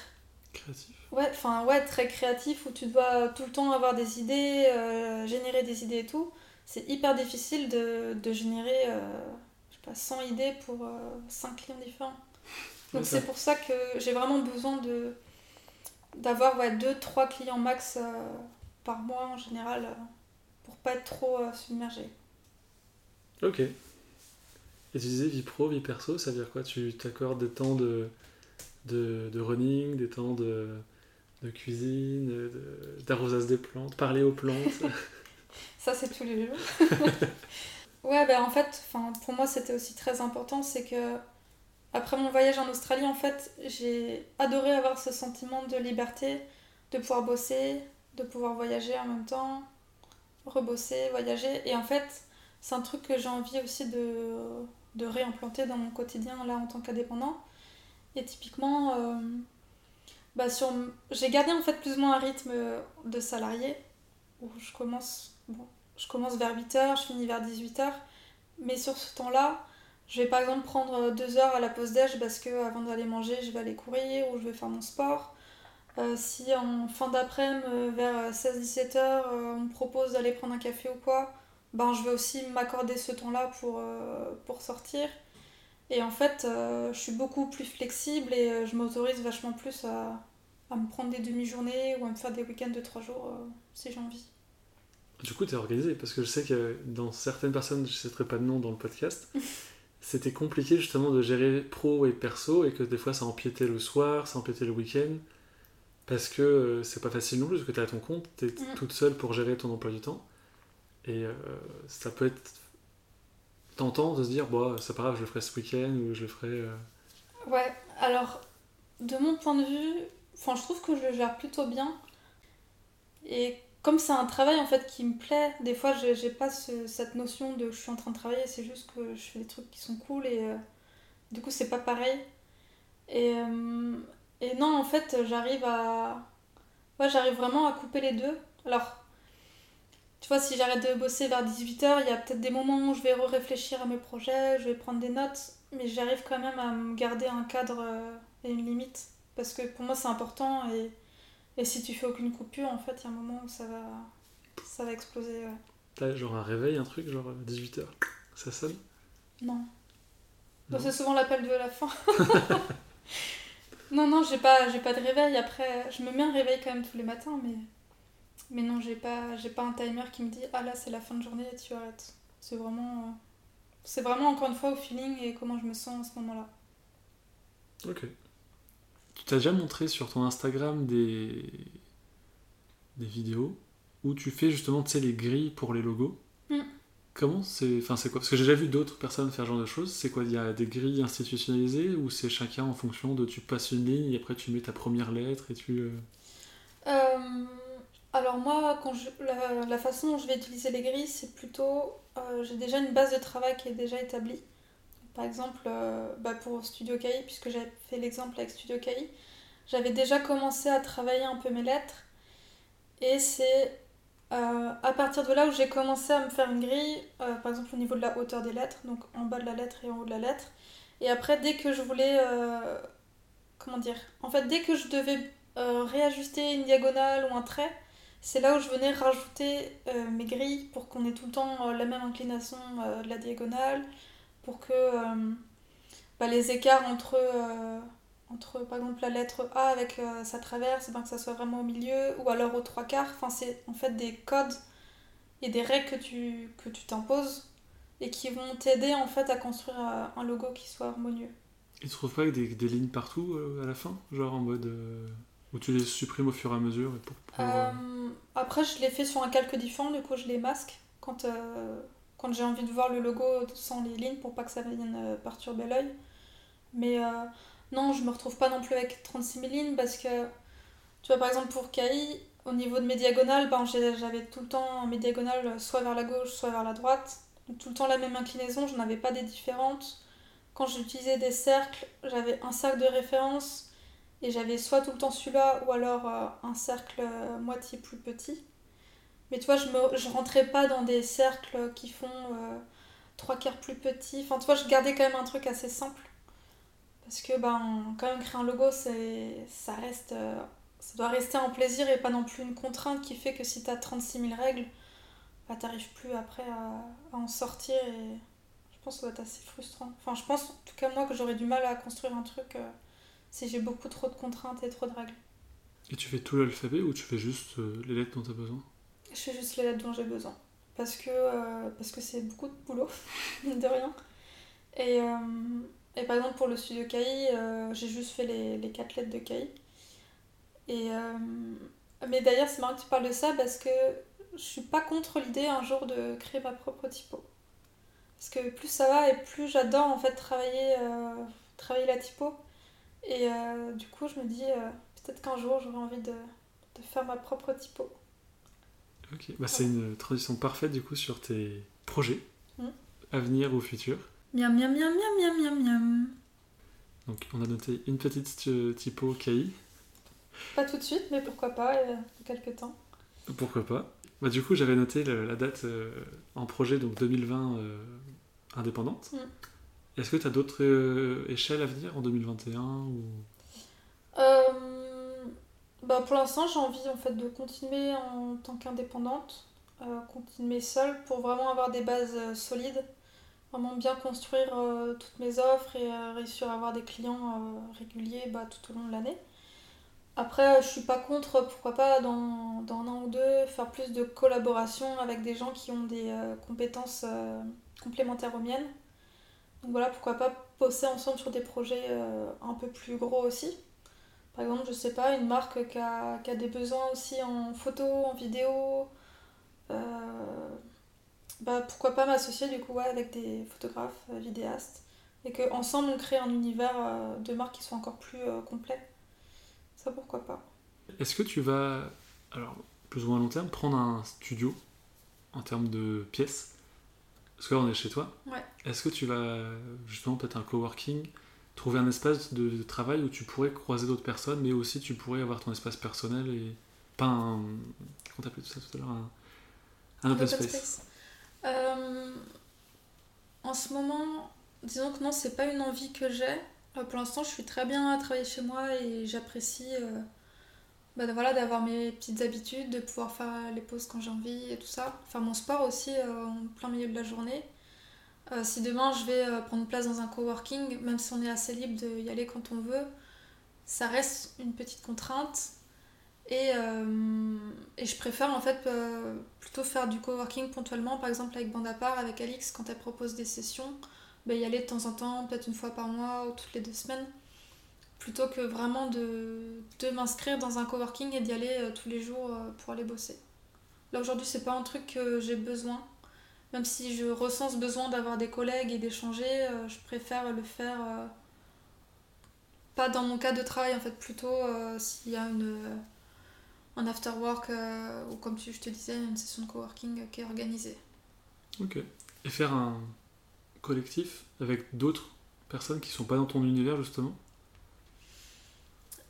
Speaker 1: Créatif.
Speaker 2: Ouais, enfin, ouais, très créatif, où tu dois tout le temps avoir des idées, euh, générer des idées et tout. C'est hyper difficile de, de générer, euh, je sais pas, 100 idées pour 5 clients différents. Donc c'est pour ça que j'ai vraiment besoin de d'avoir ouais, 2-3 clients max par mois en général pour pas être trop submergé.
Speaker 1: Ok. Et tu disais vie pro, vie perso, ça veut dire quoi? Tu t'accordes des temps de, de, de, running, des temps de, de cuisine, d'arrosage des plantes, parler aux plantes [LAUGHS]
Speaker 2: Ça, c'est tous les jours. [LAUGHS] ouais, ben en fait, pour moi, c'était aussi très important, c'est que après mon voyage en Australie, en fait, j'ai adoré avoir ce sentiment de liberté, de pouvoir bosser, de pouvoir voyager en même temps, rebosser, voyager. Et en fait, c'est un truc que j'ai envie aussi de, de réimplanter dans mon quotidien là en tant qu'indépendant. Et typiquement, euh, bah sur, j'ai gardé en fait plus ou moins un rythme de salarié où je commence, bon, je commence vers 8h, je finis vers 18h. Mais sur ce temps-là, je vais par exemple prendre 2 heures à la pause déj parce que avant d'aller manger, je vais aller courir ou je vais faire mon sport. Euh, si en fin d'après-midi, vers 16-17h, on me propose d'aller prendre un café ou quoi, ben, je vais aussi m'accorder ce temps-là pour, euh, pour sortir. Et en fait, euh, je suis beaucoup plus flexible et euh, je m'autorise vachement plus à, à, me prendre des demi-journées ou à me faire des week-ends de trois jours si j'ai envie.
Speaker 1: Du coup, tu es organisé parce que je sais que dans certaines personnes, je ne citerai pas de nom dans le podcast, [LAUGHS] c'était compliqué justement de gérer pro et perso et que des fois ça empiétait le soir, ça empiétait le week-end parce que c'est pas facile non plus parce que tu es à ton compte, tu es mm. toute seule pour gérer ton emploi du temps. Et euh, ça peut être tentant de se dire, bon, c'est pas grave, je le ferai ce week-end ou je le ferai. Euh.
Speaker 2: Ouais, alors, de mon point de vue, enfin, je trouve que je le gère plutôt bien. Et comme c'est un travail en fait qui me plaît, des fois j'ai pas cette notion de je suis en train de travailler, c'est juste que je fais des trucs qui sont cool et euh, du coup c'est pas pareil. Et, et non, en fait, j'arrive à. Ouais, j'arrive vraiment à couper les deux. Alors, tu vois, si j'arrête de bosser vers 18h, il y a peut-être des moments où je vais réfléchir à mes projets, je vais prendre des notes, mais j'arrive quand même à me garder un cadre euh, et une limite. Parce que pour moi, c'est important et, et si tu fais aucune coupure, en fait, il y a un moment où ça va, ça va exploser.
Speaker 1: T'as genre un réveil, un truc, genre 18h Ça sonne?
Speaker 2: Non. C'est souvent l'appel de la fin. [LAUGHS] non, non, j'ai pas, pas de réveil. Après, je me mets un réveil quand même tous les matins, mais. Mais non, j'ai pas, j'ai pas un timer qui me dit ah là c'est la fin de journée et tu arrêtes. C'est vraiment, euh, c'est vraiment encore une fois au feeling et comment je me sens à ce moment-là.
Speaker 1: Ok. Tu t'as déjà montré sur ton Instagram des, des vidéos où tu fais justement tu sais, les grilles pour les logos?
Speaker 2: Mm.
Speaker 1: Comment c'est. Enfin, c'est quoi? Parce que j'ai déjà vu d'autres personnes faire ce genre de choses. C'est quoi? Il y a des grilles institutionnalisées ou c'est chacun en fonction de tu passes une ligne et après tu mets ta première lettre et tu. euh,
Speaker 2: Euh, alors moi, quand je, la, la façon dont je vais utiliser les grilles, c'est plutôt... euh, j'ai déjà une base de travail qui est déjà établie. Par exemple, euh, bah, pour Studio KI, puisque j'avais fait l'exemple avec Studio KI, j'avais déjà commencé à travailler un peu mes lettres. Et c'est euh, à partir de là où j'ai commencé à me faire une grille, par exemple au niveau de la hauteur des lettres, donc en bas de la lettre et en haut de la lettre. Et après, dès que je voulais... comment dire? En fait, dès que je devais réajuster une diagonale ou un trait, c'est là où je venais rajouter euh, mes grilles pour qu'on ait tout le temps euh, la même inclination euh, de la diagonale, pour que bah, les écarts entre, entre, par exemple, la lettre A avec sa traverse, ben, que ça soit vraiment au milieu, ou alors aux trois quarts. Enfin, c'est en fait des codes et des règles que tu que tu t'imposes et qui vont t'aider en fait à construire un logo qui soit harmonieux.
Speaker 1: Ils se trouvent pas avec des, lignes partout à la fin? Genre en mode. Où tu les supprimes au fur et à mesure et pour euh,
Speaker 2: Euh, après, je l'ai fait sur un calque différent, du coup, je les masque quand, euh, quand j'ai envie de voir le logo sans les lignes pour pas que ça vienne perturber l'œil. Mais non, je me retrouve pas non plus avec 36 000 lignes parce que, tu vois, par exemple, pour KI, au niveau de mes diagonales, ben, j'avais tout le temps mes diagonales soit vers la gauche, soit vers la droite. Tout le temps la même inclinaison, je n'avais pas des différentes. Quand j'utilisais des cercles, j'avais un cercle de référence et j'avais soit tout le temps celui-là ou alors euh, un cercle euh, moitié plus petit. Mais tu vois, je me, rentrais pas dans des cercles qui font euh, trois quarts plus petits. Enfin, tu vois, je gardais quand même un truc assez simple. Parce que, ben, quand même, créer un logo, ça reste, ça doit rester un plaisir et pas non plus une contrainte qui fait que si t'as 36 000 règles, bah, t'arrives plus après à, en sortir et je pense que ça doit être assez frustrant. Enfin, je pense, en tout cas, moi, que j'aurais du mal à construire un truc si j'ai beaucoup trop de contraintes et trop de règles.
Speaker 1: Et tu fais tout l'alphabet ou tu fais juste euh, les lettres dont tu as besoin?
Speaker 2: Je fais juste les lettres dont j'ai besoin. Parce que euh, parce que c'est beaucoup de boulot, [LAUGHS] mine de rien. Et, euh, et par exemple, pour le studio KI, j'ai juste fait les, les quatre lettres de KI. Et, mais d'ailleurs, c'est marrant que tu parles de ça parce que je suis pas contre l'idée un jour de créer ma propre typo. Parce que plus ça va et plus j'adore en fait travailler, travailler la typo. Et euh, du coup, je me dis euh, peut-être qu'un jour j'aurai envie de, de faire ma propre typo.
Speaker 1: Ok, bah, c'est une transition parfaite du coup sur tes projets,
Speaker 2: Mm.
Speaker 1: à venir ou futurs.
Speaker 2: Miam miam miam miam miam miam miam.
Speaker 1: Donc on a noté une petite euh, typo KI,
Speaker 2: Pas tout de suite, mais pourquoi pas, euh, dans quelques temps.
Speaker 1: pourquoi pas. Bah, du coup j'avais noté le- la date euh, en projet, donc 2020 euh, indépendante.
Speaker 2: Mm.
Speaker 1: Est-ce que tu as d'autres euh, échelles à venir en 2021 ou...
Speaker 2: Euh, bah pour l'instant, j'ai envie en fait de continuer en tant qu'indépendante, euh, continuer seule pour vraiment avoir des bases solides, vraiment bien construire toutes mes offres et réussir à avoir des clients réguliers bah, tout au long de l'année. Après, je suis pas contre, pourquoi pas, dans, dans un an ou deux, faire plus de collaboration avec des gens qui ont des compétences complémentaires aux miennes. Donc voilà, pourquoi pas bosser ensemble sur des projets euh, un peu plus gros aussi. Par exemple, je sais pas, une marque qui a, des besoins aussi en photo, en vidéo. euh, bah, pourquoi pas m'associer du coup avec des photographes, euh, vidéastes. Et qu'ensemble on crée un univers de marques qui soit encore plus complet. Ça pourquoi pas.
Speaker 1: Est-ce que tu vas, alors plus ou moins à long terme, prendre un studio en termes de pièces? Parce que là on est chez toi.
Speaker 2: Ouais.
Speaker 1: Est-ce que tu vas justement peut-être un coworking, trouver un espace de, de travail où tu pourrais croiser d'autres personnes, mais aussi tu pourrais avoir ton espace personnel et pas un. Comment t'appelais tout ça tout à l'heure Un, un open space.
Speaker 2: Euh, en ce moment, disons que non, c'est pas une envie que j'ai. Euh, pour l'instant, je suis très bien à travailler chez moi et j'apprécie euh, bah, voilà, d'avoir mes petites habitudes, de pouvoir faire les pauses quand j'ai envie et tout ça. Faire mon sport aussi euh, en plein milieu de la journée. Euh, si demain je vais euh, prendre place dans un coworking, même si on est assez libre d'y aller quand on veut, ça reste une petite contrainte. Et, et je préfère en fait plutôt faire du coworking ponctuellement, par exemple avec Bande part, avec Alix, quand elle propose des sessions, ben, y aller de temps en temps, peut-être une fois par mois ou toutes les deux semaines, plutôt que vraiment de, de m'inscrire dans un coworking et d'y aller euh, tous les jours euh, pour aller bosser. Là aujourd'hui, c'est pas un truc que j'ai besoin. Même si je ressens ce besoin d'avoir des collègues et d'échanger, euh, je préfère le faire pas dans mon cas de travail en fait, plutôt s'il y a une, un after work ou comme je te disais, une session de coworking qui est organisée.
Speaker 1: Ok. Et faire un collectif avec d'autres personnes qui sont pas dans ton univers justement?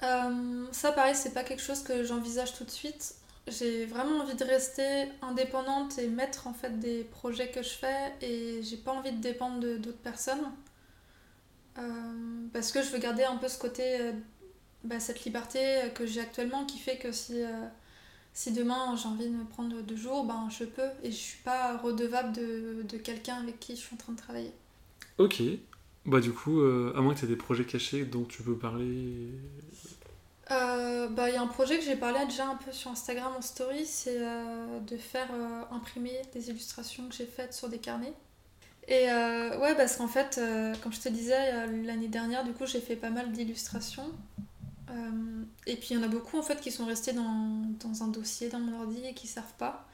Speaker 2: Ça pareil, c'est pas quelque chose que j'envisage tout de suite. J'ai vraiment envie de rester indépendante et mettre en fait des projets que je fais et j'ai pas envie de dépendre de d'autres personnes. Euh, parce que je veux garder un peu ce côté euh, bah, cette liberté que j'ai actuellement qui fait que si euh, si demain j'ai envie de me prendre deux jours ben je peux et je suis pas redevable de, de quelqu'un avec qui je suis en train de travailler.
Speaker 1: Ok bah du coup à moins que tu aies des projets cachés dont tu peux parler
Speaker 2: euh, bah, il y a un projet que j'ai parlé déjà un peu sur Instagram en story, c'est euh, de faire euh, imprimer des illustrations que j'ai faites sur des carnets. Et ouais, parce qu'en fait, comme je te disais, l'année dernière, du coup, j'ai fait pas mal d'illustrations. et puis il y en a beaucoup en fait qui sont restées dans, dans, un dossier dans mon ordi et qui servent pas.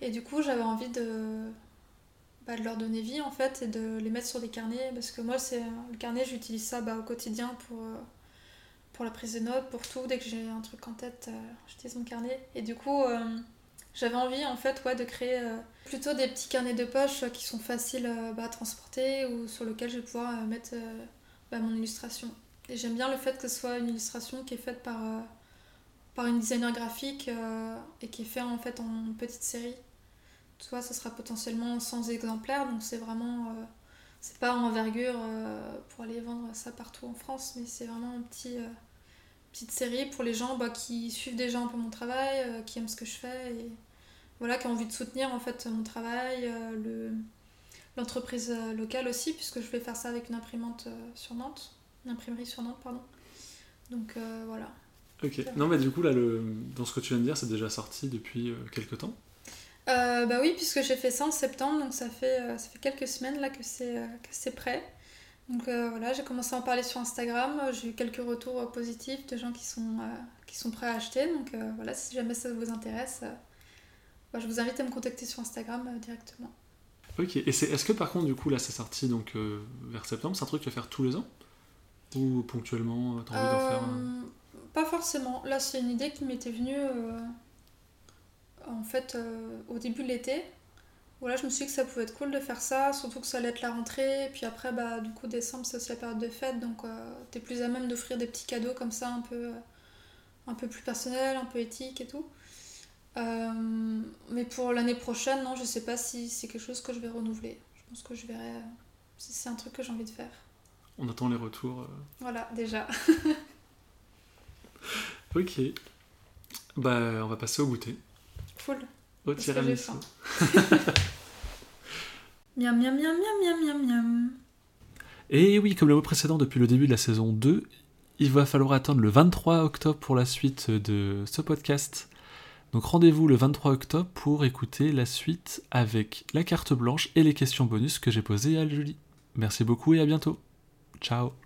Speaker 2: Et du coup, j'avais envie de, de leur donner vie en fait et de les mettre sur des carnets parce que moi, c'est le carnet, j'utilise ça bah, au quotidien pour pour la prise de notes, pour tout. Dès que j'ai un truc en tête, euh, j'utilise mon carnet. Et du coup, euh, j'avais envie en fait ouais, de créer euh, plutôt des petits carnets de poche qui sont faciles bah, à transporter ou sur lesquels je vais pouvoir mettre bah, mon illustration. Et j'aime bien le fait que ce soit une illustration qui est faite par, par une designer graphique et qui est faite en fait en petite série. Tu vois, ce sera potentiellement 100 exemplaires, donc c'est vraiment c'est pas en envergure pour aller vendre ça partout en France, mais c'est vraiment un petit, petite série pour les gens bah, qui suivent déjà un peu mon travail, euh, qui aiment ce que je fais et voilà, qui ont envie de soutenir en fait mon travail, euh, le, l'entreprise euh, locale aussi, puisque je vais faire ça avec une imprimante sur Nantes, une imprimerie sur Nantes, pardon. Donc voilà.
Speaker 1: Ok, non mais du coup là, le... dans ce que tu viens de dire, c'est déjà sorti depuis quelques temps?
Speaker 2: Bah oui, puisque j'ai fait ça en septembre, donc ça fait, ça fait quelques semaines là que c'est, c'est prêt. Donc euh, voilà, j'ai commencé à en parler sur Instagram, j'ai eu quelques retours euh, positifs de gens qui sont, euh, qui sont prêts à acheter. Donc voilà, si jamais ça vous intéresse, bah, je vous invite à me contacter sur Instagram directement.
Speaker 1: Ok, et c'est, est-ce que par contre, du coup, là c'est sorti donc, vers septembre, c'est un truc que tu vas faire tous les ans? Ou ponctuellement, tu as envie d'en faire
Speaker 2: Pas forcément. Là, c'est une idée qui m'était venue en fait au début de l'été voilà, je me suis dit que ça pouvait être cool de faire ça, surtout que ça allait être la rentrée. Et puis après, bah, du coup, décembre, c'est aussi la période de fête, donc euh, t'es plus à même d'offrir des petits cadeaux comme ça, un peu, euh, un peu plus personnels, un peu éthiques et tout. Euh, mais pour l'année prochaine, non, je sais pas si c'est quelque chose que je vais renouveler. Je pense que je verrai si c'est un truc que j'ai envie de faire.
Speaker 1: On attend les retours.
Speaker 2: Voilà, déjà. [LAUGHS] [LAUGHS]
Speaker 1: ok. Bah, on va passer au goûter.
Speaker 2: Cool.
Speaker 1: Au tiramisu. [LAUGHS]
Speaker 2: miam miam miam miam miam miam
Speaker 1: Et oui, comme le mot précédent depuis le début de la saison 2, il va falloir attendre le 23 octobre pour la suite de ce podcast. Donc rendez-vous le 23 octobre pour écouter la suite avec la carte blanche et les questions bonus que j'ai posées à Julie. Merci beaucoup et à bientôt. Ciao